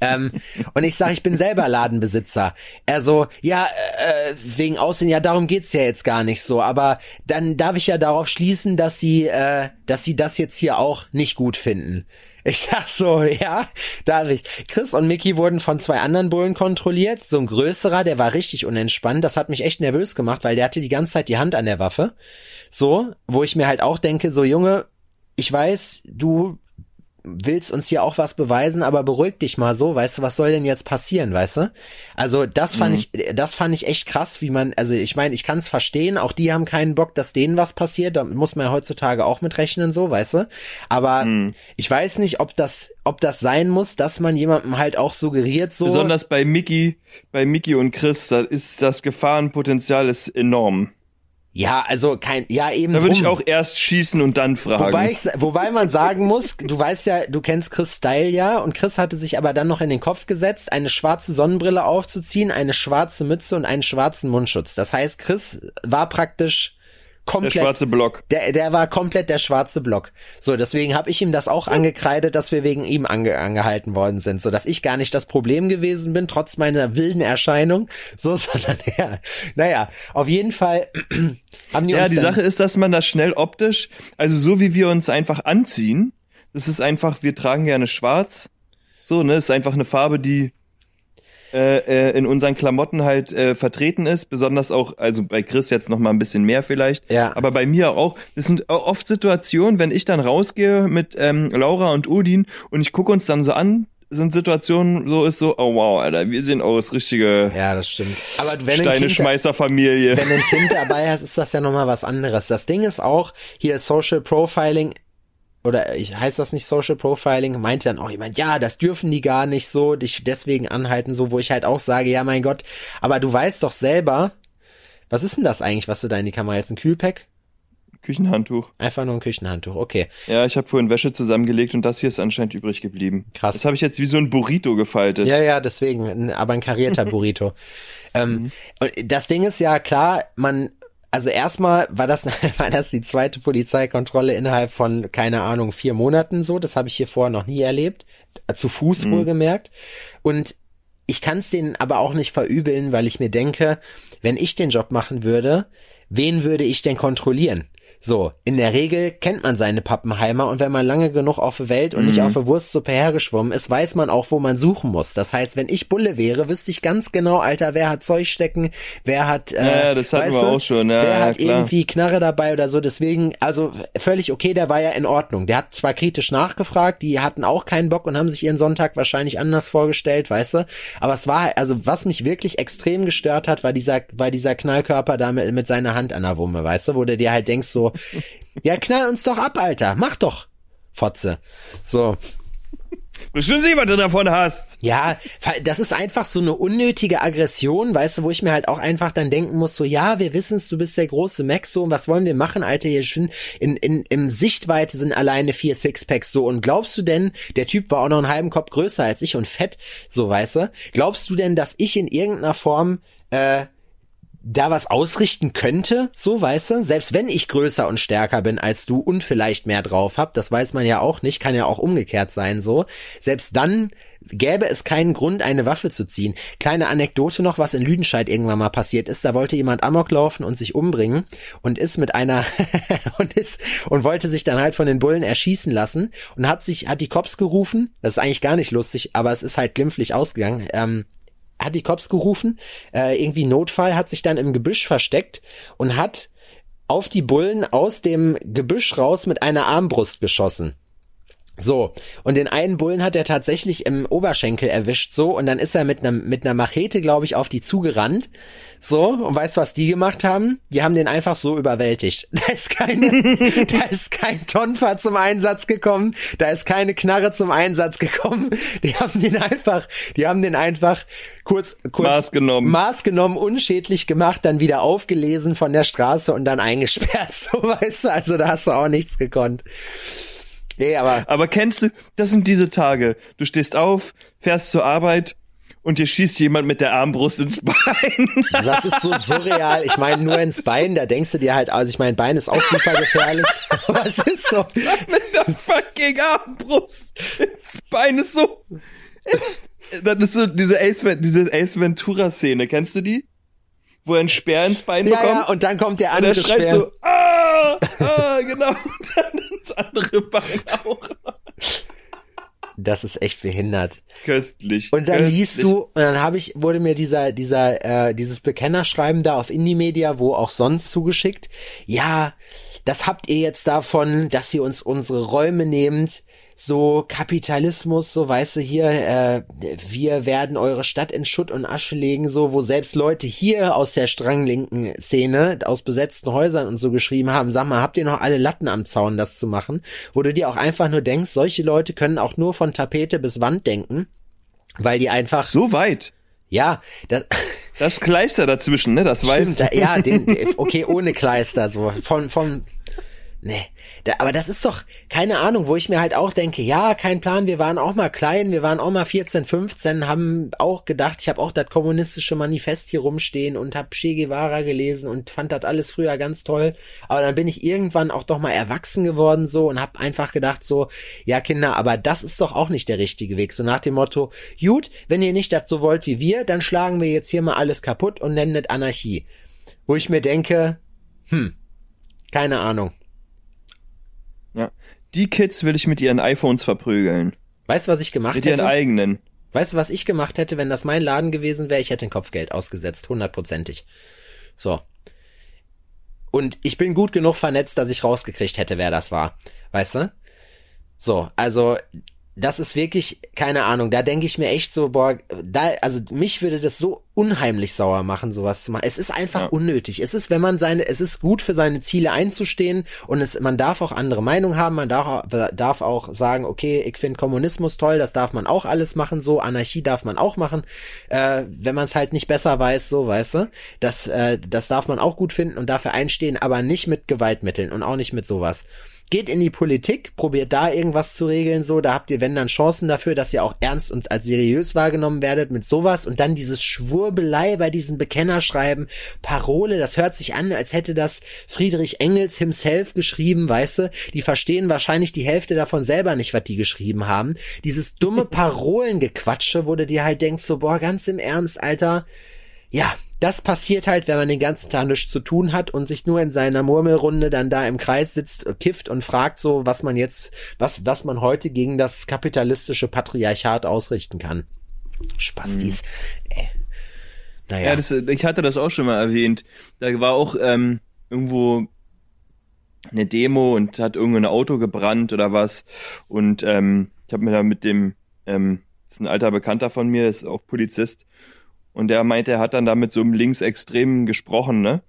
Ähm, und ich sage, ich bin selber Ladenbesitzer. Er so, ja, äh, wegen Aussehen, ja, darum geht's ja jetzt gar nicht so. Aber dann darf ich ja darauf schließen, dass sie, äh, dass sie das jetzt hier auch nicht gut finden. Ich sag so, ja, darf ich. Chris und Mickey wurden von zwei anderen Bullen kontrolliert. So ein größerer, der war richtig unentspannt. Das hat mich echt nervös gemacht, weil der hatte die ganze Zeit die Hand an der Waffe. So, wo ich mir halt auch denke, so Junge, ich weiß, du willst uns hier auch was beweisen, aber beruhig dich mal so, weißt du, was soll denn jetzt passieren, weißt du? Also das fand ich, das fand ich echt krass, wie man, also ich meine, ich kann es verstehen, auch die haben keinen Bock, dass denen was passiert, da muss man ja heutzutage auch mit rechnen, so, weißt du? Aber ich weiß nicht, ob das, ob das sein muss, dass man jemandem halt auch suggeriert, so. Besonders bei Mickey, bei Mickey und Chris, da ist das Gefahrenpotenzial ist enorm. Ja, also kein, ja eben. Da würde ich auch erst schießen und dann fragen. Wobei, ich, wobei man sagen muss, du weißt ja, du kennst Chris Style ja, und Chris hatte sich aber dann noch in den Kopf gesetzt, eine schwarze Sonnenbrille aufzuziehen, eine schwarze Mütze und einen schwarzen Mundschutz. Das heißt, Chris war praktisch komplett. Der schwarze Block. Der, der war komplett der schwarze Block. So, deswegen habe ich ihm das auch angekreidet, dass wir wegen ihm ange, angehalten worden sind, so dass ich gar nicht das Problem gewesen bin, trotz meiner wilden Erscheinung. So, sondern ja, naja, auf jeden Fall haben die Ja, uns die Sache ist, dass man das schnell optisch, also so wie wir uns einfach anziehen, das ist einfach, wir tragen gerne schwarz. So, ne, ist einfach eine Farbe, die äh, äh, in unseren Klamotten halt äh, vertreten ist, besonders auch, also bei Chris jetzt noch mal ein bisschen mehr vielleicht, Ja. aber bei mir auch. Das sind oft Situationen, wenn ich dann rausgehe mit ähm, Laura und Udin und ich gucke uns dann so an, sind Situationen, so ist so, oh wow, Alter, wir sehen aus richtige ja, das stimmt. Aber wenn ein Kind, Steine-Schmeißer-Familie. wenn ein Kind dabei hast, ist das ja nochmal was anderes. Das Ding ist auch, hier Social Profiling, oder ich heißt das nicht Social Profiling, meinte dann auch jemand, ja, das dürfen die gar nicht so, dich deswegen anhalten, so, wo ich halt auch sage, ja, mein Gott, aber du weißt doch selber, was ist denn das eigentlich, was du da in die Kamera jetzt, ein Kühlpack? Küchenhandtuch. Einfach nur ein Küchenhandtuch, okay. Ja, ich habe vorhin Wäsche zusammengelegt und das hier ist anscheinend übrig geblieben. Krass. Das habe ich jetzt wie so ein Burrito gefaltet. Ja, ja, deswegen, aber ein karierter Burrito. ähm, und das Ding ist ja klar, man, also erstmal war das, war das die zweite Polizeikontrolle innerhalb von, keine Ahnung, vier Monaten so. Das habe ich hier vorher noch nie erlebt. Zu Fuß wohlgemerkt. Und ich kann es denen aber auch nicht verübeln, weil ich mir denke, wenn ich den Job machen würde, wen würde ich denn kontrollieren? So, in der Regel kennt man seine Pappenheimer und wenn man lange genug auf der Welt und nicht auf der Wurstsuppe hergeschwommen ist, weiß man auch, wo man suchen muss. Das heißt, wenn ich Bulle wäre, wüsste ich ganz genau, Alter, wer hat Zeug stecken, wer hat, äh, Ja, das hatten weißt wir du, auch schon, ja, wer hat klar. irgendwie Knarre dabei oder so. Deswegen, also völlig okay, der war ja in Ordnung. Der hat zwar kritisch nachgefragt, die hatten auch keinen Bock und haben sich ihren Sonntag wahrscheinlich anders vorgestellt, weißt du. Aber es war, also was mich wirklich extrem gestört hat, war dieser, war dieser Knallkörper da mit, mit seiner Hand an der Wumme, weißt du, wo du dir halt denkst so, ja knall uns doch ab, Alter, mach doch, Fotze. So. Bestimmt sicher, was du davon hast. Ja, das ist einfach so eine unnötige Aggression, weißt du, wo ich mir halt auch einfach dann denken muss, so, ja, wir wissen's, du bist der große Max, so, und was wollen wir machen, Alter, hier in, in, im Sichtweite sind alleine vier Sixpacks, so, und glaubst du denn, der Typ war auch noch einen halben Kopf größer als ich und fett, so, weißt du, glaubst du denn, dass ich in irgendeiner Form, äh, da was ausrichten könnte, so weißt du, selbst wenn ich größer und stärker bin als du und vielleicht mehr drauf hab, das weiß man ja auch nicht, kann ja auch umgekehrt sein, so, selbst dann gäbe es keinen Grund, eine Waffe zu ziehen. Kleine Anekdote noch, was in Lüdenscheid irgendwann mal passiert ist, da wollte jemand Amok laufen und sich umbringen und ist mit einer und ist und wollte sich dann halt von den Bullen erschießen lassen und hat sich hat die Cops gerufen, das ist eigentlich gar nicht lustig, aber es ist halt glimpflich ausgegangen. Ähm, hat die Cops gerufen, äh, irgendwie Notfall, hat sich dann im Gebüsch versteckt und hat auf die Bullen aus dem Gebüsch raus mit einer Armbrust geschossen. So, und den einen Bullen hat er tatsächlich im Oberschenkel erwischt, so, und dann ist er mit einer mit einer Machete, glaube ich, auf die zugerannt. So, und weißt du, was die gemacht haben? Die haben den einfach so überwältigt. Da ist keine, da ist kein Tonfa zum Einsatz gekommen, da ist keine Knarre zum Einsatz gekommen. Die haben den einfach, die haben den einfach kurz, kurz Maß genommen. Maß genommen, unschädlich gemacht, dann wieder aufgelesen von der Straße und dann eingesperrt. So, weißt du, also da hast du auch nichts gekonnt. Nee, aber Aber kennst du, das sind diese Tage. Du stehst auf, fährst zur Arbeit und dir schießt jemand mit der Armbrust ins Bein. Das ist so surreal. Ich meine, nur ins Bein, da denkst du dir halt, also ich meine, Bein ist auch super gefährlich. Aber es ist so. mit der fucking Armbrust ins Bein ist so. Ist, das ist so diese Ace, diese Ace Ventura Szene. Kennst du die? Wo er einen Speer ins Bein Ja, bekommt. ja, und dann kommt der und er andere schreit Speer. so, ah, ah, genau. Und dann das andere Bein auch. Das ist echt behindert. Köstlich. Und dann köstlich. liest du, und dann habe ich, wurde mir dieser, dieser, äh, dieses Bekennerschreiben da auf Indie Media, wo auch sonst zugeschickt. Ja, das habt ihr jetzt davon, dass ihr uns unsere Räume nehmt. So Kapitalismus, so weißt du hier, äh, wir werden eure Stadt in Schutt und Asche legen, so wo selbst Leute hier aus der stranglinken Szene, aus besetzten Häusern und so geschrieben haben, sag mal, habt ihr noch alle Latten am Zaun, das zu machen? Wo du dir auch einfach nur denkst, solche Leute können auch nur von Tapete bis Wand denken, weil die einfach, So weit. ja, das, Das Kleister dazwischen, ne? Das weiß da, ja, den, okay, ohne Kleister, so, von, von, Nee, da, aber das ist doch keine Ahnung, wo ich mir halt auch denke, ja, kein Plan, wir waren auch mal klein, wir waren auch mal 14, 15, haben auch gedacht, ich habe auch das kommunistische Manifest hier rumstehen und habe Che Guevara gelesen und fand das alles früher ganz toll, aber dann bin ich irgendwann auch doch mal erwachsen geworden so und habe einfach gedacht so, ja Kinder, aber das ist doch auch nicht der richtige Weg, so nach dem Motto, gut, wenn ihr nicht das so wollt wie wir, dann schlagen wir jetzt hier mal alles kaputt und nennen es Anarchie. Wo ich mir denke, hm, keine Ahnung. Ja. Die Kids will ich mit ihren iPhones verprügeln. Weißt du, was ich gemacht Mit hätte? ihren eigenen. Weißt du, was ich gemacht hätte, wenn das mein Laden gewesen wäre? Ich hätte ein Kopfgeld ausgesetzt, hundertprozentig. So. Und ich bin gut genug vernetzt, dass ich rausgekriegt hätte, wer das war. Weißt du? So, also das ist wirklich, keine Ahnung, da denke ich mir echt so, boah, da, also mich würde das so unheimlich sauer machen, sowas zu machen. Es ist einfach Ja. unnötig. Es ist, wenn man seine, es ist gut für seine Ziele einzustehen und es, man darf auch andere Meinungen haben, man darf, darf auch sagen, okay, ich finde Kommunismus toll, das darf man auch alles machen, so, Anarchie darf man auch machen, äh, wenn man es halt nicht besser weiß, so, weißt du, das, äh, das darf man auch gut finden und dafür einstehen, aber nicht mit Gewaltmitteln und auch nicht mit sowas geht in die Politik, probiert da irgendwas zu regeln, so, da habt ihr, wenn dann Chancen dafür, dass ihr auch ernst und als seriös wahrgenommen werdet mit sowas und dann dieses Schwurbelei bei diesen Bekennerschreiben, Parole, das hört sich an, als hätte das Friedrich Engels himself geschrieben, weißt du, die verstehen wahrscheinlich die Hälfte davon selber nicht, was die geschrieben haben. Dieses dumme Parolengequatsche, wo du dir halt denkst, so, boah, ganz im Ernst, Alter, ja, das passiert halt, wenn man den ganzen Tag nichts zu tun hat und sich nur in seiner Murmelrunde dann da im Kreis sitzt, kifft und fragt so, was man jetzt, was, was man heute gegen das kapitalistische Patriarchat ausrichten kann. Spastis. Äh. Naja. Ja, das, ich hatte das auch schon mal erwähnt. Da war auch ähm, irgendwo eine Demo und hat irgendwo ein Auto gebrannt oder was. Und ähm, ich habe mir da mit dem, ähm, das ist ein alter Bekannter von mir, ist auch Polizist. Und der meinte, er hat dann da mit so einem Linksextremen gesprochen, ne?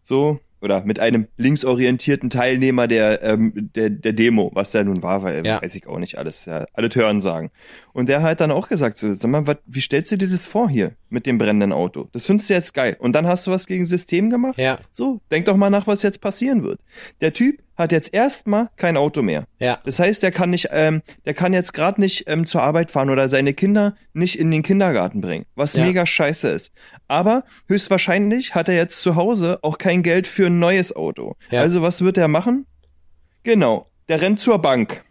So, oder mit einem linksorientierten Teilnehmer der, ähm, der, der Demo, was der nun war, weil Ja. weiß ich auch nicht alles, ja, alle Hören sagen. Und der hat dann auch gesagt, so, sag mal, wat, wie stellst du dir das vor hier mit dem brennenden Auto? Das findest du jetzt geil. Und dann hast du was gegen System gemacht? ja, So, denk doch mal nach, was jetzt passieren wird. Der Typ hat jetzt erstmal kein Auto mehr. ja, Das heißt, der kann nicht, ähm, der kann jetzt gerade nicht ähm, zur Arbeit fahren oder seine Kinder nicht in den Kindergarten bringen, was Ja. mega scheiße ist. Aber höchstwahrscheinlich hat er jetzt zu Hause auch kein Geld für ein neues Auto. Ja. Also was wird er machen? Genau, der rennt zur Bank.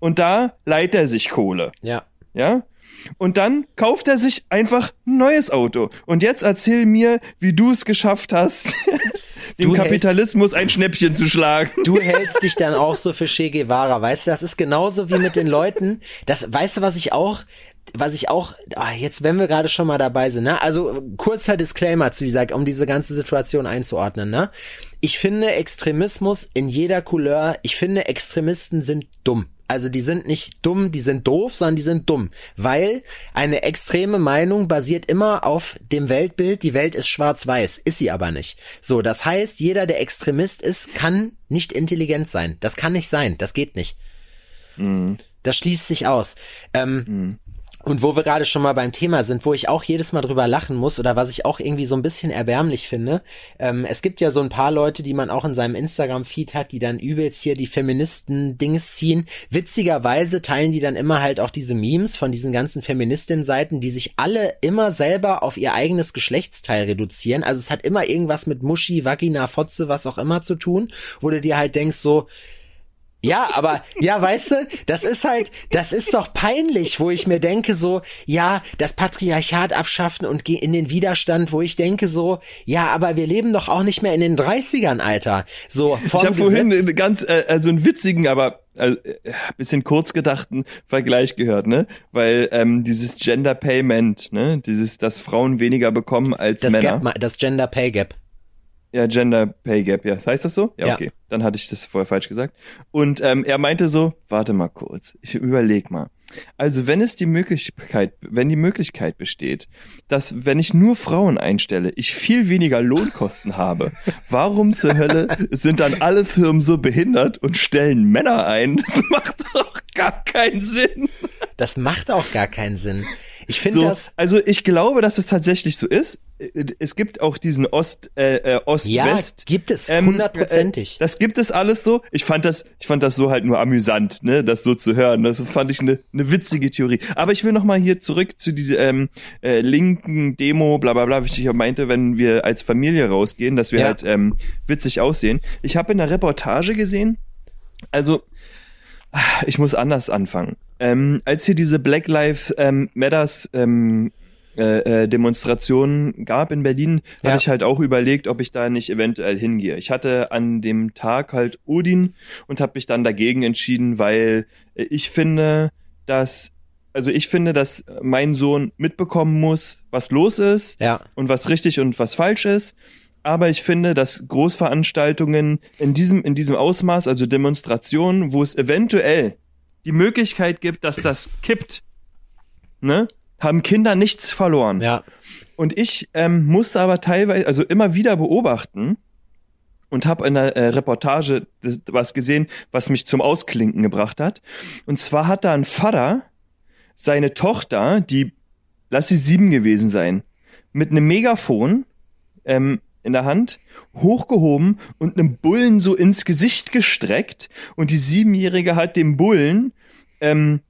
Und da leiht er sich Kohle. ja. Ja? Und dann kauft er sich einfach ein neues Auto. Und jetzt erzähl mir, wie du es geschafft hast, dem Du hältst- Kapitalismus ein Schnäppchen zu schlagen. Du hältst dich dann auch so für Che Guevara, weißt du, das ist genauso wie mit den Leuten, das, weißt du, was ich auch, was ich auch, ah, jetzt, wenn wir gerade schon mal dabei sind, ne, also kurzer Disclaimer zu dieser, um diese ganze Situation einzuordnen, ne, ich finde Extremismus in jeder Couleur, ich finde Extremisten sind dumm. Also die sind nicht dumm, die sind doof, sondern die sind dumm, weil eine extreme Meinung basiert immer auf dem Weltbild, die Welt ist schwarz-weiß, ist sie aber nicht. So, das heißt, jeder, der Extremist ist, kann nicht intelligent sein. Das kann nicht sein, das geht nicht. Das schließt sich aus. Ähm, Und wo wir gerade schon mal beim Thema sind, wo ich auch jedes Mal drüber lachen muss oder was ich auch irgendwie so ein bisschen erbärmlich finde, ähm, es gibt ja so ein paar Leute, die man auch in seinem Instagram-Feed hat, die dann übelst hier die Feministen-Dings ziehen. Witzigerweise teilen die dann immer halt auch diese Memes von diesen ganzen Feministinnen-Seiten, die sich alle immer selber auf ihr eigenes Geschlechtsteil reduzieren. Also es hat immer irgendwas mit Muschi, Vagina, Fotze, was auch immer zu tun, wo du dir halt denkst so, ja, aber, ja, weißt du, das ist halt, das ist doch peinlich, wo ich mir denke so, ja, das Patriarchat abschaffen und geh in den Widerstand, wo ich denke so, ja, aber wir leben doch auch nicht mehr in den 30ern, Alter. So, Ich habe vorhin ganz, äh, also einen witzigen, aber äh, bisschen kurz gedachten Vergleich gehört, ne? Weil ähm, dieses Gender Payment, ne? Dieses, dass Frauen weniger bekommen als das, Männer. Gap, das Gender Pay Gap. Ja, Gender Pay Gap, ja. Heißt das so? Ja, Ja. okay. Dann hatte ich das vorher falsch gesagt. Und ähm, er meinte so, warte mal kurz, ich überleg mal. Also wenn es die Möglichkeit, wenn die Möglichkeit besteht, dass wenn ich nur Frauen einstelle, ich viel weniger Lohnkosten habe, warum zur Hölle sind dann alle Firmen so behindert und stellen Männer ein? Das macht doch gar keinen Sinn. Das macht auch gar keinen Sinn. Ich finde so, das. Also ich glaube, dass es tatsächlich so ist. Es gibt auch diesen Ost, äh, äh, Ost-West. Ja, gibt es ähm, hundertprozentig. Äh, das gibt es alles so. Ich fand das, ich fand das so halt nur amüsant, ne, das so zu hören. Das fand ich eine ne witzige Theorie. Aber ich will noch mal hier zurück zu dieser ähm, äh, linken Demo, bla bla bla, wie ich ja meinte, wenn wir als Familie rausgehen, dass wir Ja. halt ähm, witzig aussehen. Ich habe in der Reportage gesehen, also ich muss anders anfangen. Ähm, als hier diese Black Lives ähm, Matters ähm, äh, äh, Demonstrationen gab in Berlin, Ja. hatte ich halt auch überlegt, ob ich da nicht eventuell hingehe. Ich hatte an dem Tag halt Odin und habe mich dann dagegen entschieden, weil äh, ich finde, dass also ich finde, dass mein Sohn mitbekommen muss, was los ist Ja, und was richtig und was falsch ist. Aber ich finde, dass Großveranstaltungen in diesem, in diesem Ausmaß, also Demonstrationen, wo es eventuell die Möglichkeit gibt, dass das kippt, ne, haben Kinder nichts verloren. ja. Und ich ähm, musste aber teilweise, also immer wieder beobachten und habe in der äh, Reportage was gesehen, was mich zum Ausklinken gebracht hat. Und zwar hat da ein Vater seine Tochter, die, lass sie sieben gewesen sein, mit einem Megafon ähm, in der Hand hochgehoben und einem Bullen so ins Gesicht gestreckt und die Siebenjährige hat dem Bullen ähm,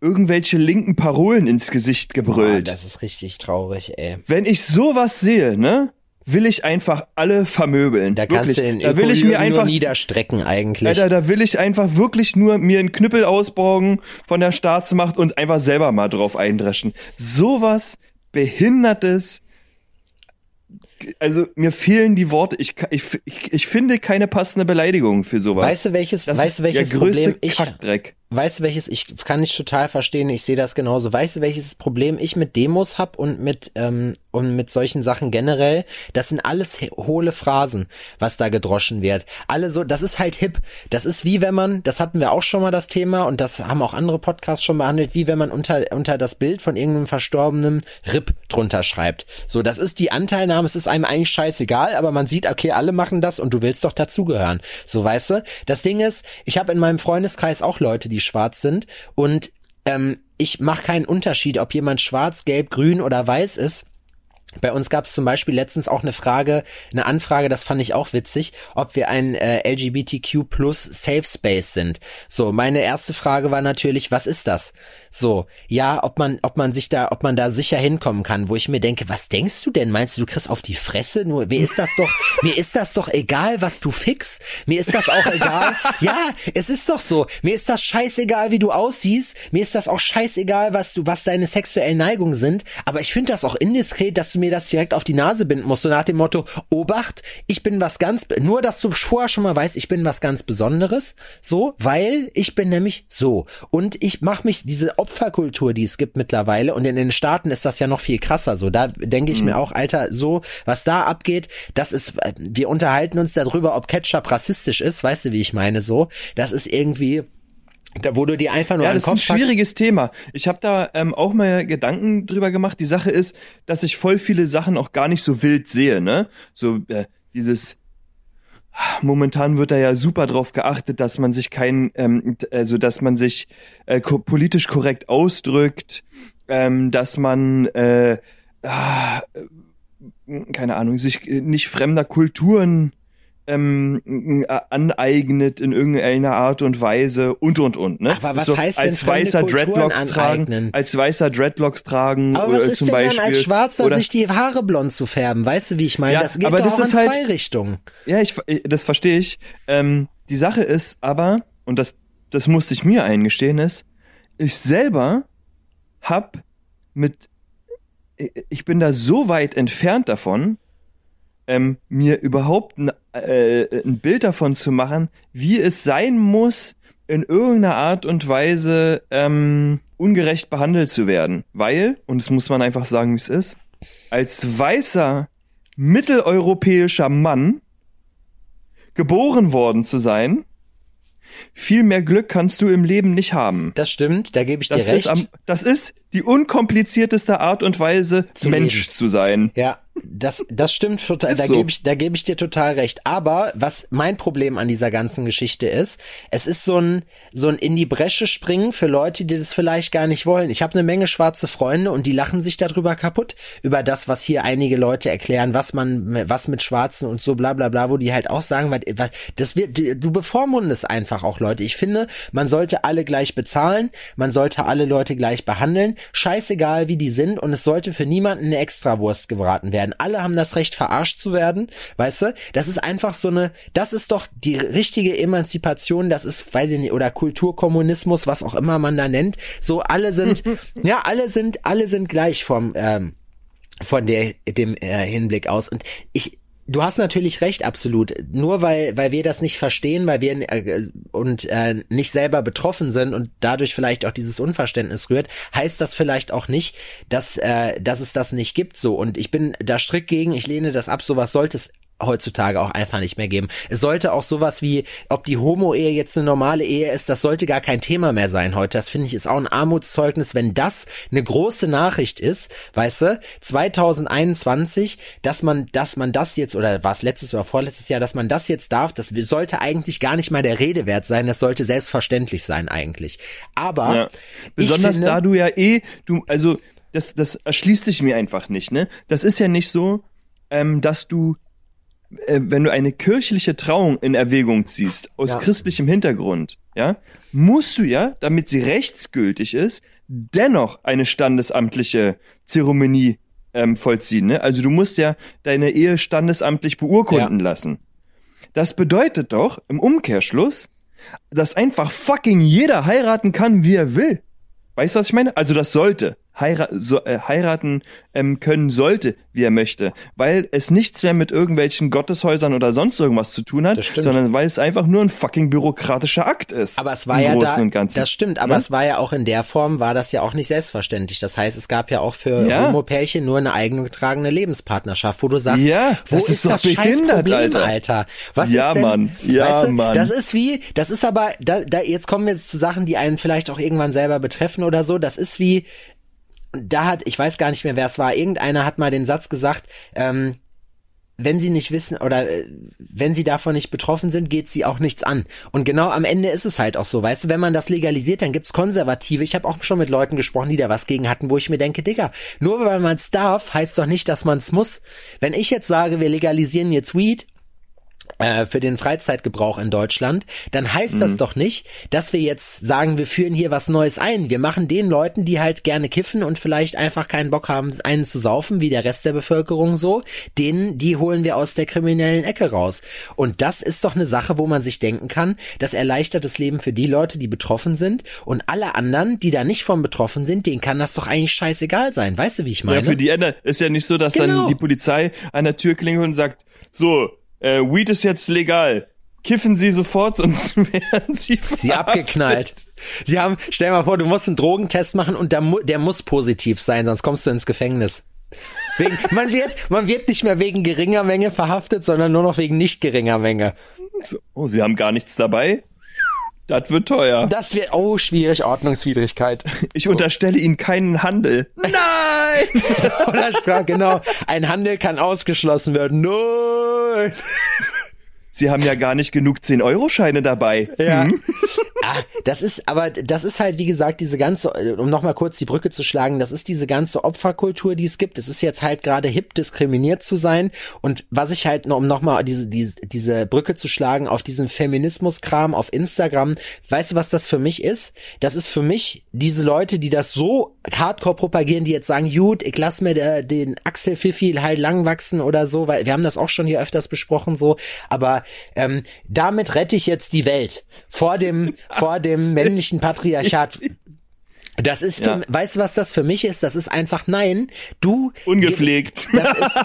irgendwelche linken Parolen ins Gesicht Boah, gebrüllt. das ist richtig traurig, ey. Wenn ich sowas sehe, ne, will ich einfach alle vermöbeln. Da kannst wirklich. du den da will ich mir einfach, niederstrecken eigentlich. Alter, da will ich einfach wirklich nur mir einen Knüppel ausborgen von der Staatsmacht und einfach selber mal drauf eindreschen. Sowas behindertes. Also mir fehlen die Worte. Ich, ich, ich, ich finde keine passende Beleidigung für sowas. Weißt du, welches, das weißt du, welches der größte Problem ich, Kackdreck. Weißt du, welches, ich kann ich total verstehen, ich sehe das genauso. Weißt du, welches Problem ich mit Demos hab und mit, ähm, und mit solchen Sachen generell? Das sind alles hohle Phrasen, was da gedroschen wird. Alle so, das ist halt hip. Das ist wie wenn man, das hatten wir auch schon mal das Thema und das haben auch andere Podcasts schon behandelt, wie wenn man unter, unter das Bild von irgendeinem verstorbenen Rip drunter schreibt. So, das ist die Anteilnahme, es ist einem eigentlich scheißegal, aber man sieht, okay, alle machen das und du willst doch dazugehören. So, weißt du? Das Ding ist, ich habe in meinem Freundeskreis auch Leute, die schwarz sind und ähm, ich mache keinen Unterschied, ob jemand schwarz, gelb, grün oder weiß ist. Bei uns gab es zum Beispiel letztens auch eine Frage, eine Anfrage, das fand ich auch witzig, ob wir ein äh, LGBTQ plus Safe Space sind. So, meine erste Frage war natürlich, was ist das? So, ja, ob man, ob man sich da, ob man da sicher hinkommen kann, wo ich mir denke, was denkst du denn? Meinst du, du kriegst auf die Fresse? Nur, mir ist das doch, mir ist das doch egal, was du fix. Mir ist das auch egal. Ja, es ist doch so. Mir ist das scheißegal, wie du aussiehst. Mir ist das auch scheißegal, was du, was deine sexuellen Neigungen sind. Aber ich finde das auch indiskret, dass du mir das direkt auf die Nase binden musst. So nach dem Motto, Obacht, ich bin was ganz, nur dass du vorher schon mal weißt, ich bin was ganz Besonderes. So, weil ich bin nämlich so. Und ich mache mich, diese Opferkultur, die es gibt mittlerweile, und in den Staaten ist das ja noch viel krasser. So, da denke ich mir auch, Alter, so, was da abgeht, das ist, wir unterhalten uns darüber, ob Ketchup rassistisch ist, weißt du, wie ich meine, so. Das ist irgendwie, da, wo du dir einfach nur Ja, das ist ein Kopf packst. schwieriges Thema. Ich habe da ähm, auch mal Gedanken drüber gemacht. Die Sache ist, dass ich voll viele Sachen auch gar nicht so wild sehe, ne? So äh, dieses Momentan wird da ja super drauf geachtet, dass man sich kein, ähm, also dass man sich äh, ko politisch korrekt ausdrückt, ähm, dass man äh, ah, äh, keine Ahnung, sich äh, nicht fremder Kulturen ähm, äh, aneignet in irgendeiner Art und Weise und und und. Ne? Aber was so, heißt denn als weißer Kulturen Dreadlocks tragen, aneignen? als weißer Dreadlocks tragen Aber was äh, ist zum denn Beispiel dann als Schwarzer, oder sich die Haare blond zu färben? Weißt du, wie ich meine? Ja, das geht aber doch das auch in halt- zwei Richtungen. Ja, ich, ich- das verstehe ich. Ähm, die Sache ist aber, und das, das musste ich mir eingestehen, ist, ich selber hab mit, ich bin da so weit entfernt davon, ähm, mir überhaupt ein, äh, ein Bild davon zu machen, wie es sein muss, in irgendeiner Art und Weise ähm, ungerecht behandelt zu werden. Weil, und das muss man einfach sagen, wie es ist, als weißer mitteleuropäischer Mann geboren worden zu sein, viel mehr Glück kannst du im Leben nicht haben. Das stimmt, da gebe ich Das dir recht. ist, am, das ist die unkomplizierteste Art und Weise, Zu Mensch leben. zu sein. ja, das, das stimmt total. Da so. gebe ich, da gebe ich dir total recht. Aber was mein Problem an dieser ganzen Geschichte ist, es ist so ein, so ein in die Bresche springen für Leute, die das vielleicht gar nicht wollen. Ich habe eine Menge schwarze Freunde und die lachen sich darüber kaputt, über das, was hier einige Leute erklären, was man, was mit Schwarzen und so bla bla bla, wo die halt auch sagen, weil, weil das wird, du bevormundest einfach auch Leute. Ich finde, man sollte alle gleich bezahlen, man sollte alle Leute gleich behandeln, scheißegal wie die sind und es sollte für niemanden eine Extrawurst gebraten werden. Alle haben das Recht, verarscht zu werden, weißt du? Das ist einfach so eine, das ist doch die richtige Emanzipation, das ist, weiß ich nicht, oder Kulturkommunismus, was auch immer man da nennt. So, alle sind, ja, alle sind, alle sind gleich vom, ähm, von der, dem äh, Hinblick aus. Und ich, du hast natürlich recht, absolut. Nur weil, weil wir das nicht verstehen, weil wir äh, und äh, nicht selber betroffen sind und dadurch vielleicht auch dieses Unverständnis rührt, heißt das vielleicht auch nicht, dass, äh, dass es das nicht gibt. So. Und ich bin da strikt gegen, ich lehne das ab, sowas sollte es heutzutage auch einfach nicht mehr geben. Es sollte auch sowas wie, ob die Homo-Ehe jetzt eine normale Ehe ist, das sollte gar kein Thema mehr sein heute. Das finde ich ist auch ein Armutszeugnis, wenn das eine große Nachricht ist, weißt du, 2021, dass man, dass man das jetzt, oder war es letztes oder vorletztes Jahr, dass man das jetzt darf, das sollte eigentlich gar nicht mal der Rede wert sein, das sollte selbstverständlich sein eigentlich. Aber Ja. Besonders finde, da du ja eh, du, also das, das erschließt sich mir einfach nicht, ne? Das ist ja nicht so, ähm, dass du, äh, wenn du eine kirchliche Trauung in Erwägung ziehst, aus Ja. christlichem Hintergrund, ja, musst du ja, damit sie rechtsgültig ist, dennoch eine standesamtliche Zeremonie ähm, vollziehen, ne? Also du musst ja deine Ehe standesamtlich beurkunden lassen. Das bedeutet doch im Umkehrschluss, dass einfach fucking jeder heiraten kann, wie er will. Weißt du, was ich meine? Also das sollte. Heira so, äh, heiraten ähm, können sollte, wie er möchte. Weil es nichts mehr mit irgendwelchen Gotteshäusern oder sonst irgendwas zu tun hat, sondern weil es einfach nur ein fucking bürokratischer Akt ist. Aber es war ja Großen da, das stimmt, aber Ne? es war ja auch in der Form, war das ja auch nicht selbstverständlich. Das heißt, es gab ja auch für Ja. Homopärchen nur eine eingetragene Lebenspartnerschaft, wo du sagst, Ja, wo das ist, ist das scheiß behindert, Problem, Alter. Alter? Was Ja, ist denn, Mann. Ja, weißt du, Mann. Das ist wie, das ist aber, da, da, jetzt kommen wir jetzt zu Sachen, die einen vielleicht auch irgendwann selber betreffen oder so. Das ist wie, da hat, ich weiß gar nicht mehr, wer es war, irgendeiner hat mal den Satz gesagt, ähm, wenn sie nicht wissen oder äh, wenn sie davon nicht betroffen sind, geht sie auch nichts an. Und genau am Ende ist es halt auch so, weißt du, wenn man das legalisiert, dann gibt's Konservative. Ich habe auch schon mit Leuten gesprochen, die da was gegen hatten, wo ich mir denke, Digga, nur weil man es darf, heißt doch nicht, dass man es muss. Wenn ich jetzt sage, wir legalisieren jetzt Weed, für den Freizeitgebrauch in Deutschland, dann heißt das doch nicht, dass wir jetzt sagen, wir führen hier was Neues ein. Wir machen den Leuten, die halt gerne kiffen und vielleicht einfach keinen Bock haben, einen zu saufen, wie der Rest der Bevölkerung so, denen, die holen wir aus der kriminellen Ecke raus. Und das ist doch eine Sache, wo man sich denken kann, das erleichtert das Leben für die Leute, die betroffen sind und alle anderen, die da nicht von betroffen sind, denen kann das doch eigentlich scheißegal sein. Weißt du, wie ich meine? Ja, für die Änder ist ja nicht so, dass Genau. dann die Polizei an der Tür klingelt und sagt, so, äh, Weed ist jetzt legal. Kiffen Sie sofort, sonst werden Sie Sie verhaftet. abgeknallt. Sie haben, stell dir mal vor, du musst einen Drogentest machen und der, der muss positiv sein, sonst kommst du ins Gefängnis. Wegen, man wird, man wird nicht mehr wegen geringer Menge verhaftet, sondern nur noch wegen nicht geringer Menge. Oh, Sie haben gar nichts dabei? Das wird teuer. Das wird, oh, schwierig, Ordnungswidrigkeit. Ich unterstelle Ihnen keinen Handel. Nein! Oder genau. Ein Handel kann ausgeschlossen werden. Nein! Sie haben ja gar nicht genug 10-Euro-Scheine dabei. Ja. Ah, das ist, aber das ist halt, wie gesagt, diese ganze, um nochmal kurz die Brücke zu schlagen, das ist diese ganze Opferkultur, die es gibt. Es ist jetzt halt gerade hip, diskriminiert zu sein. Und was ich halt noch, um nochmal diese, diese, diese Brücke zu schlagen auf diesen Feminismus-Kram auf Instagram, weißt du, was das für mich ist? Das ist für mich diese Leute, die das so hardcore propagieren, die jetzt sagen, gut, ich lass mir der, den Axel Pfiffi halt lang wachsen oder so, weil wir haben das auch schon hier öfters besprochen, so, aber ähm, damit rette ich jetzt die Welt vor dem, vor dem männlichen Patriarchat. Das ist, für, Ja. weißt du, was das für mich ist? Das ist einfach nein. Du Ungepflegt. das ist,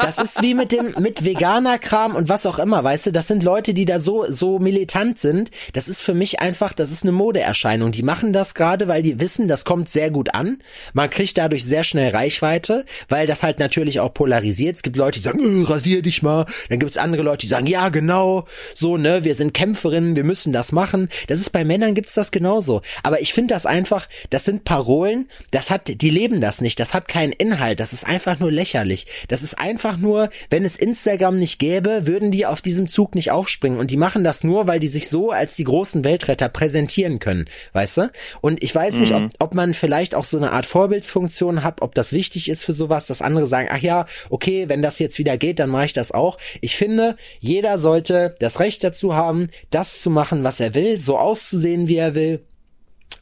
das ist wie mit dem, mit Veganer-Kram und was auch immer, weißt du, das sind Leute, die da so, so militant sind. Das ist für mich einfach, das ist eine Modeerscheinung. Die machen das gerade, weil die wissen, das kommt sehr gut an. Man kriegt dadurch sehr schnell Reichweite, weil das halt natürlich auch polarisiert. Es gibt Leute, die sagen, äh, rasier dich mal. Dann gibt es andere Leute, die sagen, ja, genau, so, ne, wir sind Kämpferinnen, wir müssen das machen. Das ist bei Männern gibt's das genauso. Aber ich finde das einfach, das sind Parolen, das hat, die leben das nicht, das hat keinen Inhalt, das ist einfach nur lächerlich. Das ist einfach nur, wenn es Instagram nicht gäbe, würden die auf diesem Zug nicht aufspringen und die machen das nur, weil die sich so als die großen Weltretter präsentieren können, weißt du? Und ich weiß nicht, ob, ob man vielleicht auch so eine Art Vorbildsfunktion hat, ob das wichtig ist für sowas, dass andere sagen, ach ja, okay, wenn das jetzt wieder geht, dann mache ich das auch. Ich finde, jeder sollte das Recht dazu haben, das zu machen, was er will, so auszusehen, wie er will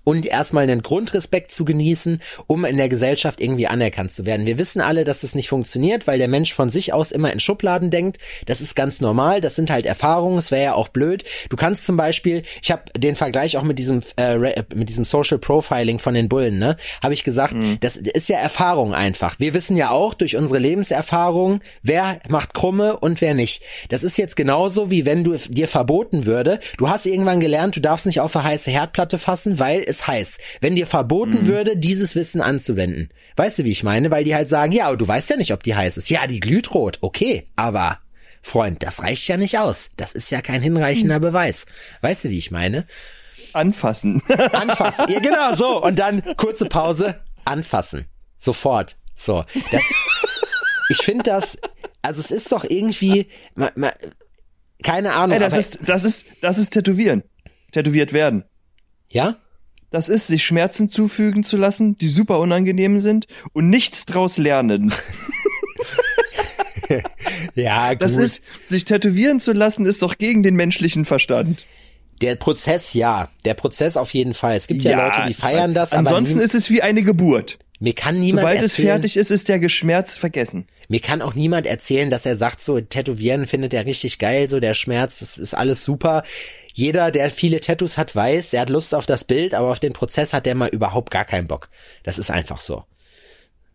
und erstmal einen Grundrespekt zu genießen, um in der Gesellschaft irgendwie anerkannt zu werden. Wir wissen alle, dass das nicht funktioniert, weil der Mensch von sich aus immer in Schubladen denkt. Das ist ganz normal, das sind halt Erfahrungen, es wäre ja auch blöd. Du kannst zum Beispiel, ich habe den Vergleich auch mit diesem äh, mit diesem Social Profiling von den Bullen, ne, habe ich gesagt, mhm. das ist ja Erfahrung einfach. Wir wissen ja auch durch unsere Lebenserfahrung, wer macht krumme und wer nicht. Das ist jetzt genauso wie wenn du dir verboten würde, du hast irgendwann gelernt, du darfst nicht auf eine heiße Herdplatte fassen, weil es heiß, wenn dir verboten mhm. würde, dieses Wissen anzuwenden. Weißt du, wie ich meine? Weil die halt sagen, ja, aber du weißt ja nicht, ob die heiß ist. Ja, die glüht rot. Okay, aber Freund, das reicht ja nicht aus. Das ist ja kein hinreichender mhm. Beweis. Weißt du, wie ich meine? Anfassen. Anfassen. Ja, genau, so. Und dann kurze Pause. Anfassen. Sofort. So. Das, ich finde das, also es ist doch irgendwie, ma, ma, keine Ahnung. Ey, das ist, das ist, das ist Tätowieren. Tätowiert werden. Ja? Das ist, sich Schmerzen zufügen zu lassen, die super unangenehm sind und nichts draus lernen. ja, gut. Das ist, sich tätowieren zu lassen, ist doch gegen den menschlichen Verstand. Der Prozess, ja. Der Prozess auf jeden Fall. Es gibt ja, ja Leute, die feiern das. Ansonsten ist es wie eine Geburt. Mir kann niemand Sobald erzählen, es fertig ist, ist der Geschmerz vergessen. Mir kann auch niemand erzählen, dass er sagt, so Tätowieren findet er richtig geil, so der Schmerz, das ist alles super. Jeder, der viele Tattoos hat, weiß, er hat Lust auf das Bild, aber auf den Prozess hat der mal überhaupt gar keinen Bock. Das ist einfach so.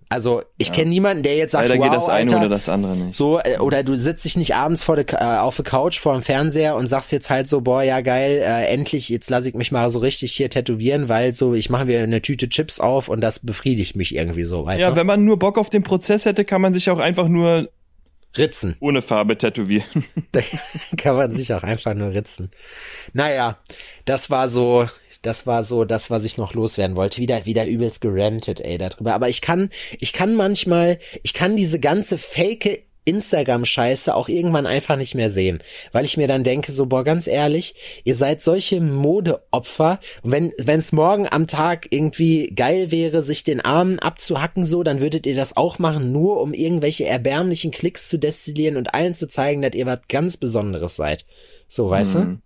Also ich ja. kenne niemanden, der jetzt sagt, Leider wow, geht das eine Alter, oder das andere nicht. So äh, oder du sitzt dich nicht abends vor der, äh, auf der Couch vor dem Fernseher und sagst jetzt halt so, boah, ja geil, äh, endlich jetzt lasse ich mich mal so richtig hier tätowieren, weil so ich mache mir eine Tüte Chips auf und das befriedigt mich irgendwie so, weißt du? Ja, wenn man nur Bock auf den Prozess hätte, kann man sich auch einfach nur ritzen. Ohne Farbe tätowieren. da kann man sich auch einfach nur ritzen. Naja, das war so das war so das, was ich noch loswerden wollte. Wieder, wieder übelst gerantet, ey, darüber. Aber ich kann, ich kann manchmal, ich kann diese ganze fake Instagram-Scheiße auch irgendwann einfach nicht mehr sehen, weil ich mir dann denke, so, boah, ganz ehrlich, ihr seid solche Modeopfer und wenn es morgen am Tag irgendwie geil wäre, sich den Arm abzuhacken so, dann würdet ihr das auch machen, nur um irgendwelche erbärmlichen Klicks zu destillieren und allen zu zeigen, dass ihr was ganz Besonderes seid. So, weißt mhm. du?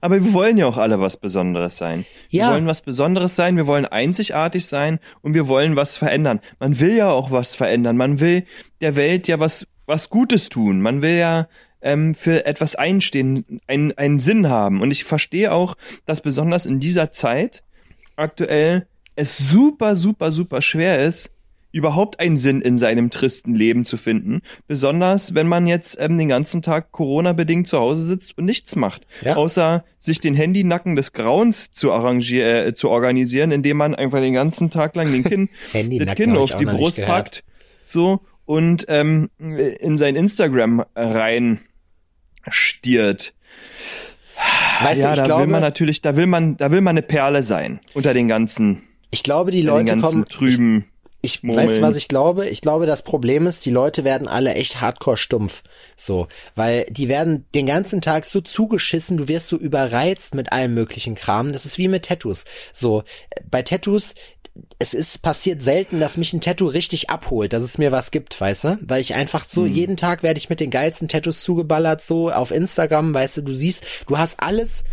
Aber wir wollen ja auch alle was Besonderes sein. Ja. Wir wollen was Besonderes sein, wir wollen einzigartig sein und wir wollen was verändern. Man will ja auch was verändern. Man will der Welt ja was, was Gutes tun. Man will ja ähm, für etwas einstehen, einen, einen Sinn haben. Und ich verstehe auch, dass besonders in dieser Zeit aktuell es super, super, super schwer ist, überhaupt einen Sinn in seinem tristen Leben zu finden. Besonders, wenn man jetzt ähm, den ganzen Tag Corona-bedingt zu Hause sitzt und nichts macht. Ja. Außer sich den Handynacken des Grauens zu, arrangieren, äh, zu organisieren, indem man einfach den ganzen Tag lang den Kinn, das Kinn auf die Brust packt. So und ähm, in sein Instagram rein stiert. Weißt ja, du, ich da glaube, will man natürlich, da will man, da will man eine Perle sein unter den ganzen. Ich glaube, die Leute kommen trüben. Ich, ich weiß, was ich glaube. Ich glaube, das Problem ist, die Leute werden alle echt hardcore stumpf. So. Weil die werden den ganzen Tag so zugeschissen, du wirst so überreizt mit allem möglichen Kram. Das ist wie mit Tattoos. So. Bei Tattoos, es ist passiert selten, dass mich ein Tattoo richtig abholt, dass es mir was gibt, weißt du? Weil ich einfach so, hm. jeden Tag werde ich mit den geilsten Tattoos zugeballert, so auf Instagram, weißt du, du siehst, du hast alles,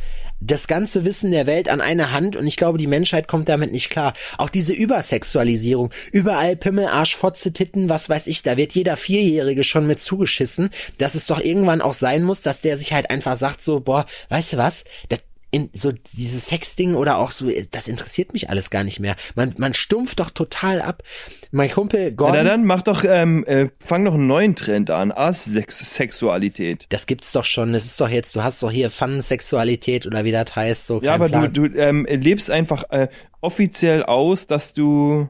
das ganze Wissen der Welt an eine Hand und ich glaube, die Menschheit kommt damit nicht klar. Auch diese Übersexualisierung, überall Pimmel, Arsch, Fotze, Titten, was weiß ich, da wird jeder Vierjährige schon mit zugeschissen, dass es doch irgendwann auch sein muss, dass der sich halt einfach sagt so, boah, weißt du was, das in so dieses Sexding oder auch so, das interessiert mich alles gar nicht mehr. Man, man stumpft doch total ab. Mein Kumpel Gordon. Ja, dann mach doch, ähm, äh, fang doch einen neuen Trend an. Asexualität. Das gibt's doch schon. Das ist doch jetzt, du hast doch hier Fun-Sexualität oder wie das heißt. So, ja, aber Plan. du, du ähm, lebst einfach äh, offiziell aus, dass du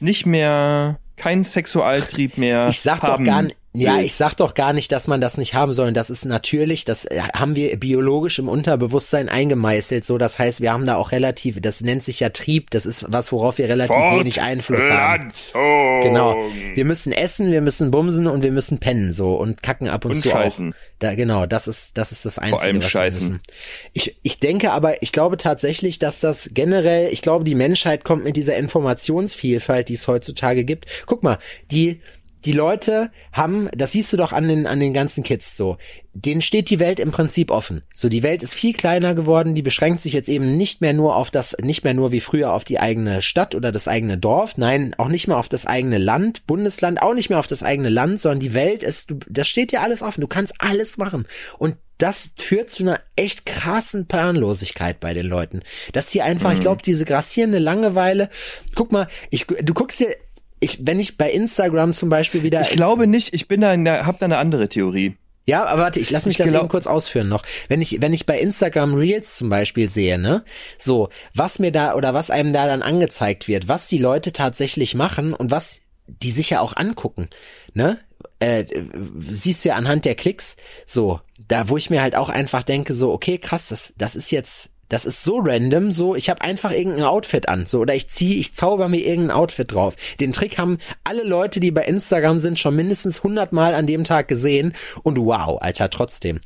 nicht mehr keinen Sexualtrieb mehr ich sag haben doch gar, Ja, ich sag doch gar nicht, dass man das nicht haben soll. Das ist natürlich, das äh, haben wir biologisch im Unterbewusstsein eingemeißelt. So, das heißt, wir haben da auch relativ, das nennt sich ja Trieb. Das ist was, worauf wir relativ wenig Einfluss haben. Genau. Wir müssen essen, wir müssen bumsen und wir müssen pennen so und kacken ab und, Und zu scheißen. auch. Da, genau, das ist das ist das Einzige, allem was wir scheißen. müssen. Ich, ich denke aber, ich glaube tatsächlich, dass das generell, ich glaube, die Menschheit kommt mit dieser Informationsvielfalt, die es heutzutage gibt. Guck mal, die die Leute haben, das siehst du doch an den, an den ganzen Kids so, denen steht die Welt im Prinzip offen. So, die Welt ist viel kleiner geworden, die beschränkt sich jetzt eben nicht mehr nur auf das, nicht mehr nur wie früher auf die eigene Stadt oder das eigene Dorf, nein, auch nicht mehr auf das eigene Land, Bundesland, auch nicht mehr auf das eigene Land, sondern die Welt ist, das steht dir alles offen, du kannst alles machen. Und das führt zu einer echt krassen Planlosigkeit bei den Leuten. Dass die einfach, ich glaube, diese grassierende Langeweile, guck mal, ich, du guckst dir, ich, wenn ich bei Instagram zum Beispiel wieder. Ich glaube nicht, ich bin da, in der- hab da eine andere Theorie. Ja, aber warte, ich lass mich Ich das glaub- eben kurz ausführen noch. Wenn ich, wenn ich bei Instagram Reels zum Beispiel sehe, ne, so, was mir da oder was einem da dann angezeigt wird, was die Leute tatsächlich machen und was die sich ja auch angucken, ne, äh, siehst du ja anhand der Klicks, so, da wo ich mir halt auch einfach denke, so, okay, krass, das, das ist jetzt, das ist so random, so, ich habe einfach irgendein Outfit an, so, oder ich ziehe, ich zauber mir irgendein Outfit drauf. Den Trick haben alle Leute, die bei Instagram sind, schon mindestens 100 Mal an dem Tag gesehen und wow, Alter, trotzdem.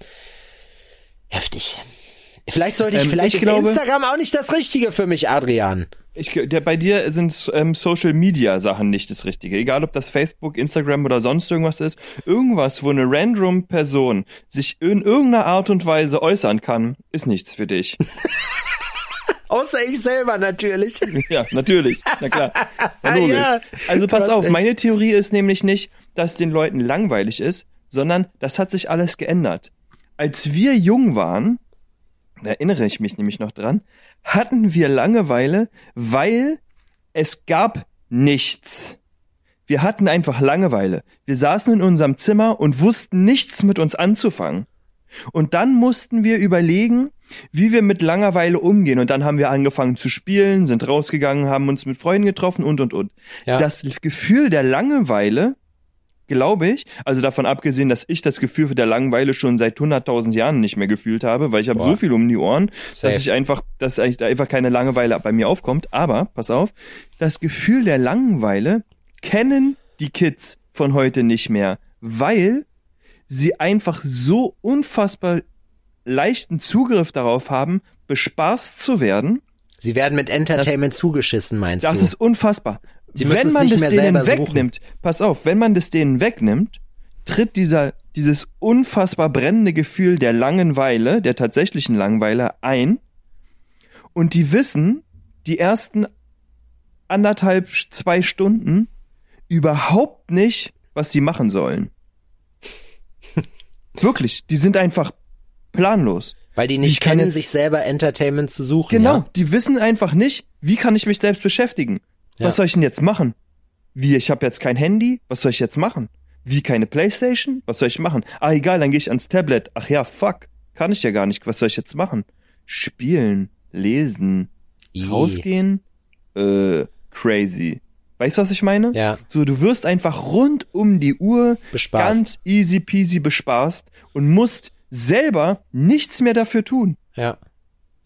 Heftig. Vielleicht sollte ich, Ähm, vielleicht ich ist glaube- Instagram auch nicht das Richtige für mich, Adrian. Ich, der, bei dir sind ähm, Social Media Sachen nicht das Richtige. Egal ob das Facebook, Instagram oder sonst irgendwas ist. Irgendwas, wo eine random Person sich in irgendeiner Art und Weise äußern kann, ist nichts für dich. Außer ich selber natürlich. ja, natürlich. Na klar. Na. Ja, also pass auf, echt. meine Theorie ist nämlich nicht, dass den Leuten langweilig ist, sondern das hat sich alles geändert. Als wir jung waren, da erinnere ich mich nämlich noch dran, hatten wir Langeweile, weil es gab nichts. Wir hatten einfach Langeweile. Wir saßen in unserem Zimmer und wussten nichts mit uns anzufangen. Und dann mussten wir überlegen, wie wir mit Langeweile umgehen. Und dann haben wir angefangen zu spielen, sind rausgegangen, haben uns mit Freunden getroffen und, und, und. Ja. Das Gefühl der Langeweile, glaube ich, also davon abgesehen, dass ich das Gefühl der Langeweile schon seit 100.000 Jahren nicht mehr gefühlt habe, weil ich habe so viel um die Ohren, Safe. dass ich einfach, dass eigentlich da einfach keine Langeweile bei mir aufkommt. Aber, pass auf, das Gefühl der Langeweile kennen die Kids von heute nicht mehr, weil sie einfach so unfassbar leichten Zugriff darauf haben, bespaßt zu werden. Sie werden mit Entertainment zugeschissen, meinst Das du? ist unfassbar. Müssen wenn man das denen selber suchen. wegnimmt, pass auf, wenn man das denen wegnimmt, tritt dieser, dieses unfassbar brennende Gefühl der Langeweile, der tatsächlichen Langeweile ein. Und die wissen, die ersten anderthalb, zwei Stunden überhaupt nicht, was sie machen sollen. Wirklich, die sind einfach planlos. Weil die nicht Ich kann kennen, jetzt- sich selber Entertainment zu suchen. Genau, Ja? die wissen einfach nicht, wie kann ich mich selbst beschäftigen? Ja. Was soll ich denn jetzt machen? Wie, ich habe jetzt kein Handy, was soll ich jetzt machen? Wie, keine Playstation? Was soll ich machen? Ah, egal, dann gehe ich ans Tablet. Ach ja, fuck, kann ich ja gar nicht. Was soll ich jetzt machen? Spielen, lesen, I. rausgehen? Äh, crazy. Weißt du, was ich meine? Ja, So, du wirst einfach rund um die Uhr bespaßt. ganz easy peasy bespaßt und musst selber nichts mehr dafür tun. ja.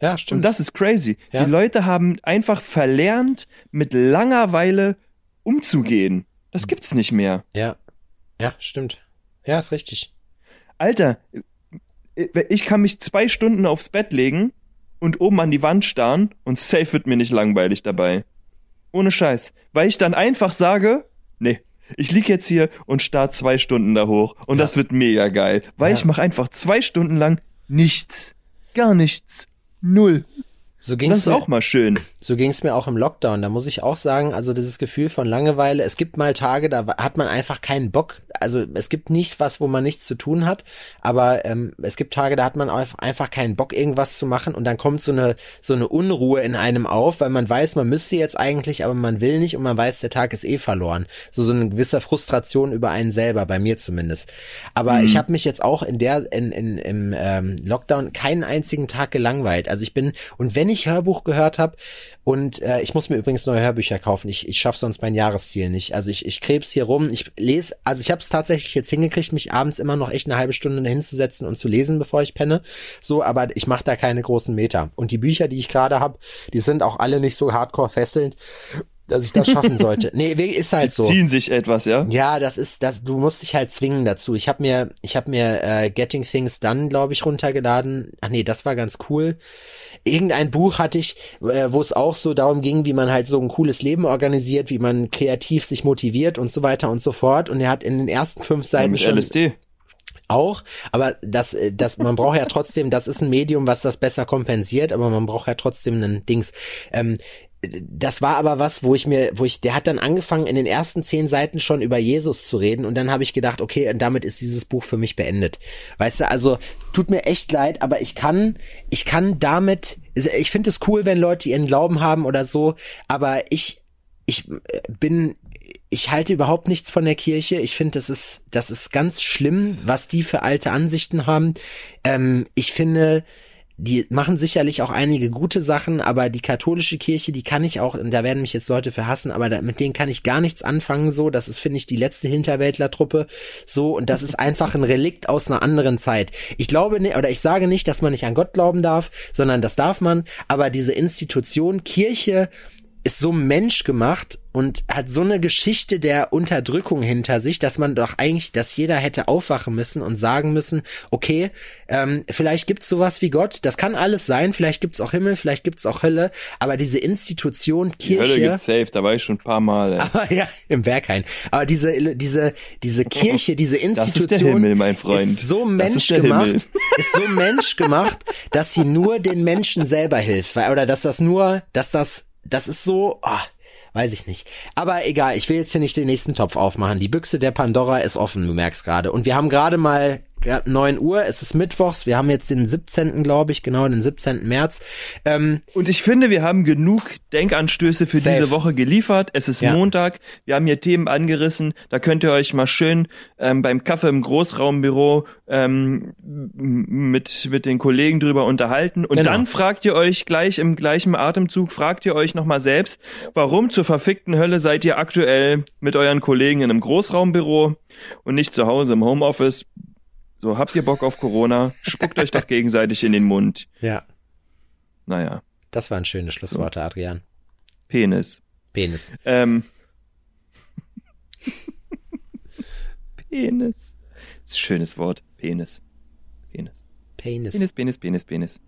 Ja, Und stimmt. das ist crazy. Ja. Die Leute haben einfach verlernt, mit Langeweile umzugehen. Das gibt's nicht mehr. ja. Ja, stimmt. Ja, ist richtig. Alter, ich kann mich zwei Stunden aufs Bett legen und oben an die Wand starren und safe wird mir nicht langweilig dabei. Ohne Scheiß. Weil ich dann einfach sage, nee, ich lieg jetzt hier und starr zwei Stunden da hoch und Ja. das wird mega geil. Weil Ja. ich mache einfach zwei Stunden lang nichts. Gar nichts. Null. So Das ging's ist mir, auch mal schön. so ging's mir auch im Lockdown. Da muss ich auch sagen, also dieses Gefühl von Langeweile, es gibt mal Tage, da hat man einfach keinen Bock. Also es gibt nicht was, wo man nichts zu tun hat, aber ähm, es gibt Tage, da hat man einfach keinen Bock, irgendwas zu machen und dann kommt so eine so eine Unruhe in einem auf, weil man weiß, man müsste jetzt eigentlich, aber man will nicht und man weiß, der Tag ist eh verloren. So so eine gewisse Frustration über einen selber, bei mir zumindest. Aber ich habe mich jetzt auch in der in, in im ähm, Lockdown keinen einzigen Tag gelangweilt. Also ich bin und wenn wenn ich Hörbuch gehört habe, und äh, ich muss mir übrigens neue Hörbücher kaufen. Ich, ich schaffe sonst mein Jahresziel nicht. Also ich, ich krebs hier rum. Ich lese, also ich habe es tatsächlich jetzt hingekriegt, mich abends immer noch echt eine halbe Stunde hinzusetzen und zu lesen, bevor ich penne. So, aber ich mache da keine großen Meter. Und die Bücher, die ich gerade habe, die sind auch alle nicht so hardcore fesselnd dass ich das schaffen sollte. Nee, ist halt so. Ziehen sich etwas, ja? Ja, das ist das du musst dich halt zwingen dazu. Ich habe mir ich habe mir äh, Getting Things Done, glaube ich, runtergeladen. Ach nee, das war ganz cool. Irgendein Buch hatte ich, äh, wo es auch so darum ging, wie man halt so ein cooles Leben organisiert, wie man kreativ sich motiviert und so weiter und so fort und er hat in den ersten fünf Seiten ja, schon LSD auch, aber das, äh, das, man braucht ja trotzdem, das ist ein Medium, was das besser kompensiert, aber man braucht ja trotzdem einen Dings. Ähm, das war aber was, wo ich mir, wo ich, der hat dann angefangen, in den ersten zehn Seiten schon über Jesus zu reden und dann habe ich gedacht, okay, und damit ist dieses Buch für mich beendet. Weißt du, also tut mir echt leid, aber ich kann, ich kann damit, ich finde es cool, wenn Leute ihren Glauben haben oder so, aber ich, ich bin, ich halte überhaupt nichts von der Kirche. Ich finde, das ist, das ist ganz schlimm, was die für alte Ansichten haben. Ähm, ich finde, die machen sicherlich auch einige gute Sachen, aber die katholische Kirche, die kann ich auch, da werden mich jetzt Leute verhassen, aber da, mit denen kann ich gar nichts anfangen, so, das ist, finde ich, die letzte Hinterwäldlertruppe, so, und das ist einfach ein Relikt aus einer anderen Zeit. Ich glaube, oder ich sage nicht, dass man nicht an Gott glauben darf, sondern das darf man, aber diese Institution Kirche, ist so menschgemacht und hat so eine Geschichte der Unterdrückung hinter sich, dass man doch eigentlich, dass jeder hätte aufwachen müssen und sagen müssen, okay, ähm, vielleicht gibt's sowas wie Gott, das kann alles sein, vielleicht gibt's auch Himmel, vielleicht gibt's auch Hölle, aber diese Institution Kirche. Die Hölle gibt's safe, da war ich schon ein paar Mal. Ey. Aber ja, im Berghain. Aber diese, diese, diese Kirche, diese Institution das ist, der Himmel, mein Freund. ist so menschgemacht, ist, ist so menschgemacht, dass sie nur den Menschen selber hilft, oder dass das nur, dass das das ist so, oh, weiß ich nicht. Aber egal, ich will jetzt hier nicht den nächsten Topf aufmachen. Die Büchse der Pandora ist offen, du merkst gerade. Und wir haben gerade mal 9 Uhr, es ist Mittwochs, wir haben jetzt den 17. glaube ich, genau, den 17. März. Ähm, und ich finde, wir haben genug Denkanstöße für safe. diese Woche geliefert. Es ist ja. Montag, wir haben hier Themen angerissen, da könnt ihr euch mal schön ähm, beim Kaffee im Großraumbüro ähm, mit, mit den Kollegen drüber unterhalten. Und genau. dann fragt ihr euch gleich im gleichen Atemzug, fragt ihr euch nochmal selbst, warum zur verfickten Hölle seid ihr aktuell mit euren Kollegen in einem Großraumbüro und nicht zu Hause im Homeoffice? So, habt ihr Bock auf Corona? Spuckt euch doch gegenseitig in den Mund. Ja. Naja. Das waren schöne Schlussworte, so. Adrian. Penis. Penis. Ähm. Penis. Das ist ein schönes Wort. Penis. Penis. Penis. Penis, Penis, Penis, Penis.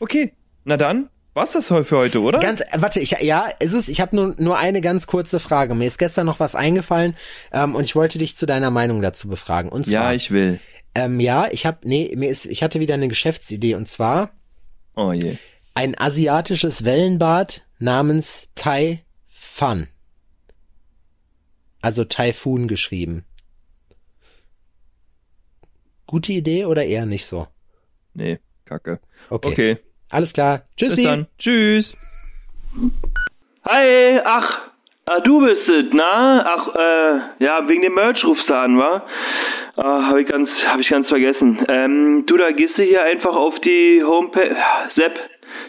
Okay, na dann, was das für heute, oder? Ganz, warte, ich, ja, ist es. Ich habe nur, nur eine ganz kurze Frage. Mir ist gestern noch was eingefallen ähm, und ich wollte dich zu deiner Meinung dazu befragen. Und zwar, ja, ich will. Ähm, ja, ich habe, nee, mir ist, ich hatte wieder eine Geschäftsidee und zwar oh je. ein asiatisches Wellenbad namens Tai Fun. Also Typhoon geschrieben. Gute Idee oder eher nicht so? Nee, kacke. Okay. okay. Alles klar. Tschüssi. Bis dann. Tschüss. Hi, ach, ah, du bist es, na? Ach, äh, ja, wegen dem Merch rufst du an, wa? Ah, habe ich ganz, habe ich ganz vergessen. Ähm, du, da gehst du hier einfach auf die Homepage. Sepp,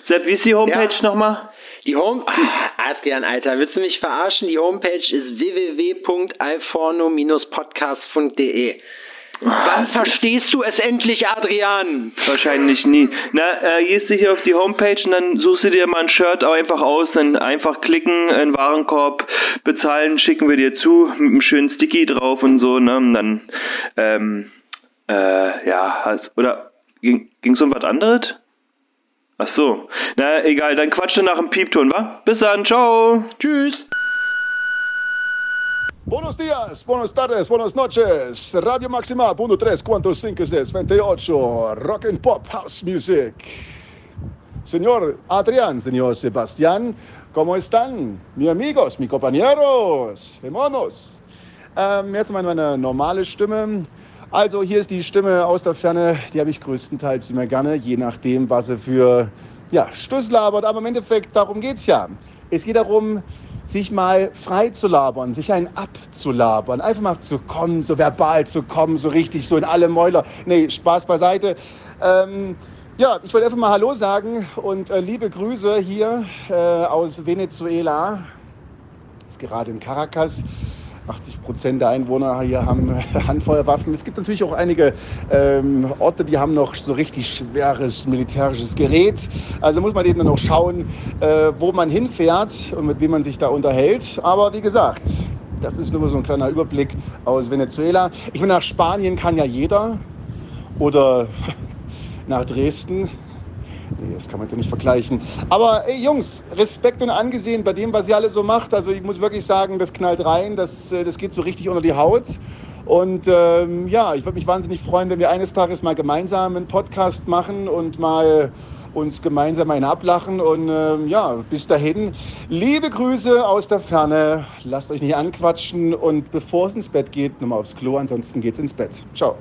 Sepp, wie ist die Homepage ja. nochmal? Die Home, Adrian, Alter, willst du mich verarschen? Die Homepage ist www.alforno-podcast.de. Wann verstehst du es endlich, Adrian? Wahrscheinlich nie. Na, äh, gehst du hier auf die Homepage und dann suchst du dir mal ein Shirt auch einfach aus, dann einfach klicken, einen Warenkorb bezahlen, schicken wir dir zu, mit einem schönen Sticky drauf und so, ne? Und dann, ähm, äh, ja, hast, oder ging ging's um was anderes? Ach so. Na, egal, dann quatsch nach dem Piepton, wa? Bis dann, ciao. Tschüss. Buenos días, buenas tardes, buenas noches. Radio Maxima, 1.3.5.6.28. Rock and Pop House Music. Señor Adrián, señor Sebastián, ¿cómo están? Mi amigos, mi compañeros, hermanos. Ähm, jetzt mal meine normale Stimme. Also hier ist die Stimme aus der Ferne, die habe ich größtenteils immer gerne, je nachdem, was sie für ja, Stuss labert. Aber im Endeffekt, darum geht es ja. Es geht darum, sich mal frei zu labern, sich einen abzulabern, einfach mal zu kommen, so verbal zu kommen, so richtig, so in alle Mäuler. Nee, Spaß beiseite. Ähm, Ja, ich wollte einfach mal Hallo sagen und äh, liebe Grüße hier äh, aus Venezuela. Ist gerade in Caracas. 80 Prozent der Einwohner hier haben äh, Handfeuerwaffen. Es gibt natürlich auch einige ähm, Orte, die haben noch so richtig schweres militärisches Gerät. Also muss man eben dann auch schauen, äh, wo man hinfährt und mit wem man sich da unterhält. Aber wie gesagt, das ist nur so ein kleiner Überblick aus Venezuela. Ich meine, nach Spanien kann ja jeder. Oder nach Dresden. Nee, das kann man so nicht vergleichen. Aber ey, Jungs, Respekt und angesehen bei dem, was ihr alle so macht. Also ich muss wirklich sagen, das knallt rein, das, äh, das geht so richtig unter die Haut. Und ähm, ja, ich würde mich wahnsinnig freuen, wenn wir eines Tages mal gemeinsam einen Podcast machen und mal uns gemeinsam einen ablachen. Und ähm, ja, bis dahin, liebe Grüße aus der Ferne. Lasst euch nicht anquatschen und bevor es ins Bett geht, nochmal aufs Klo, ansonsten geht's ins Bett. Ciao.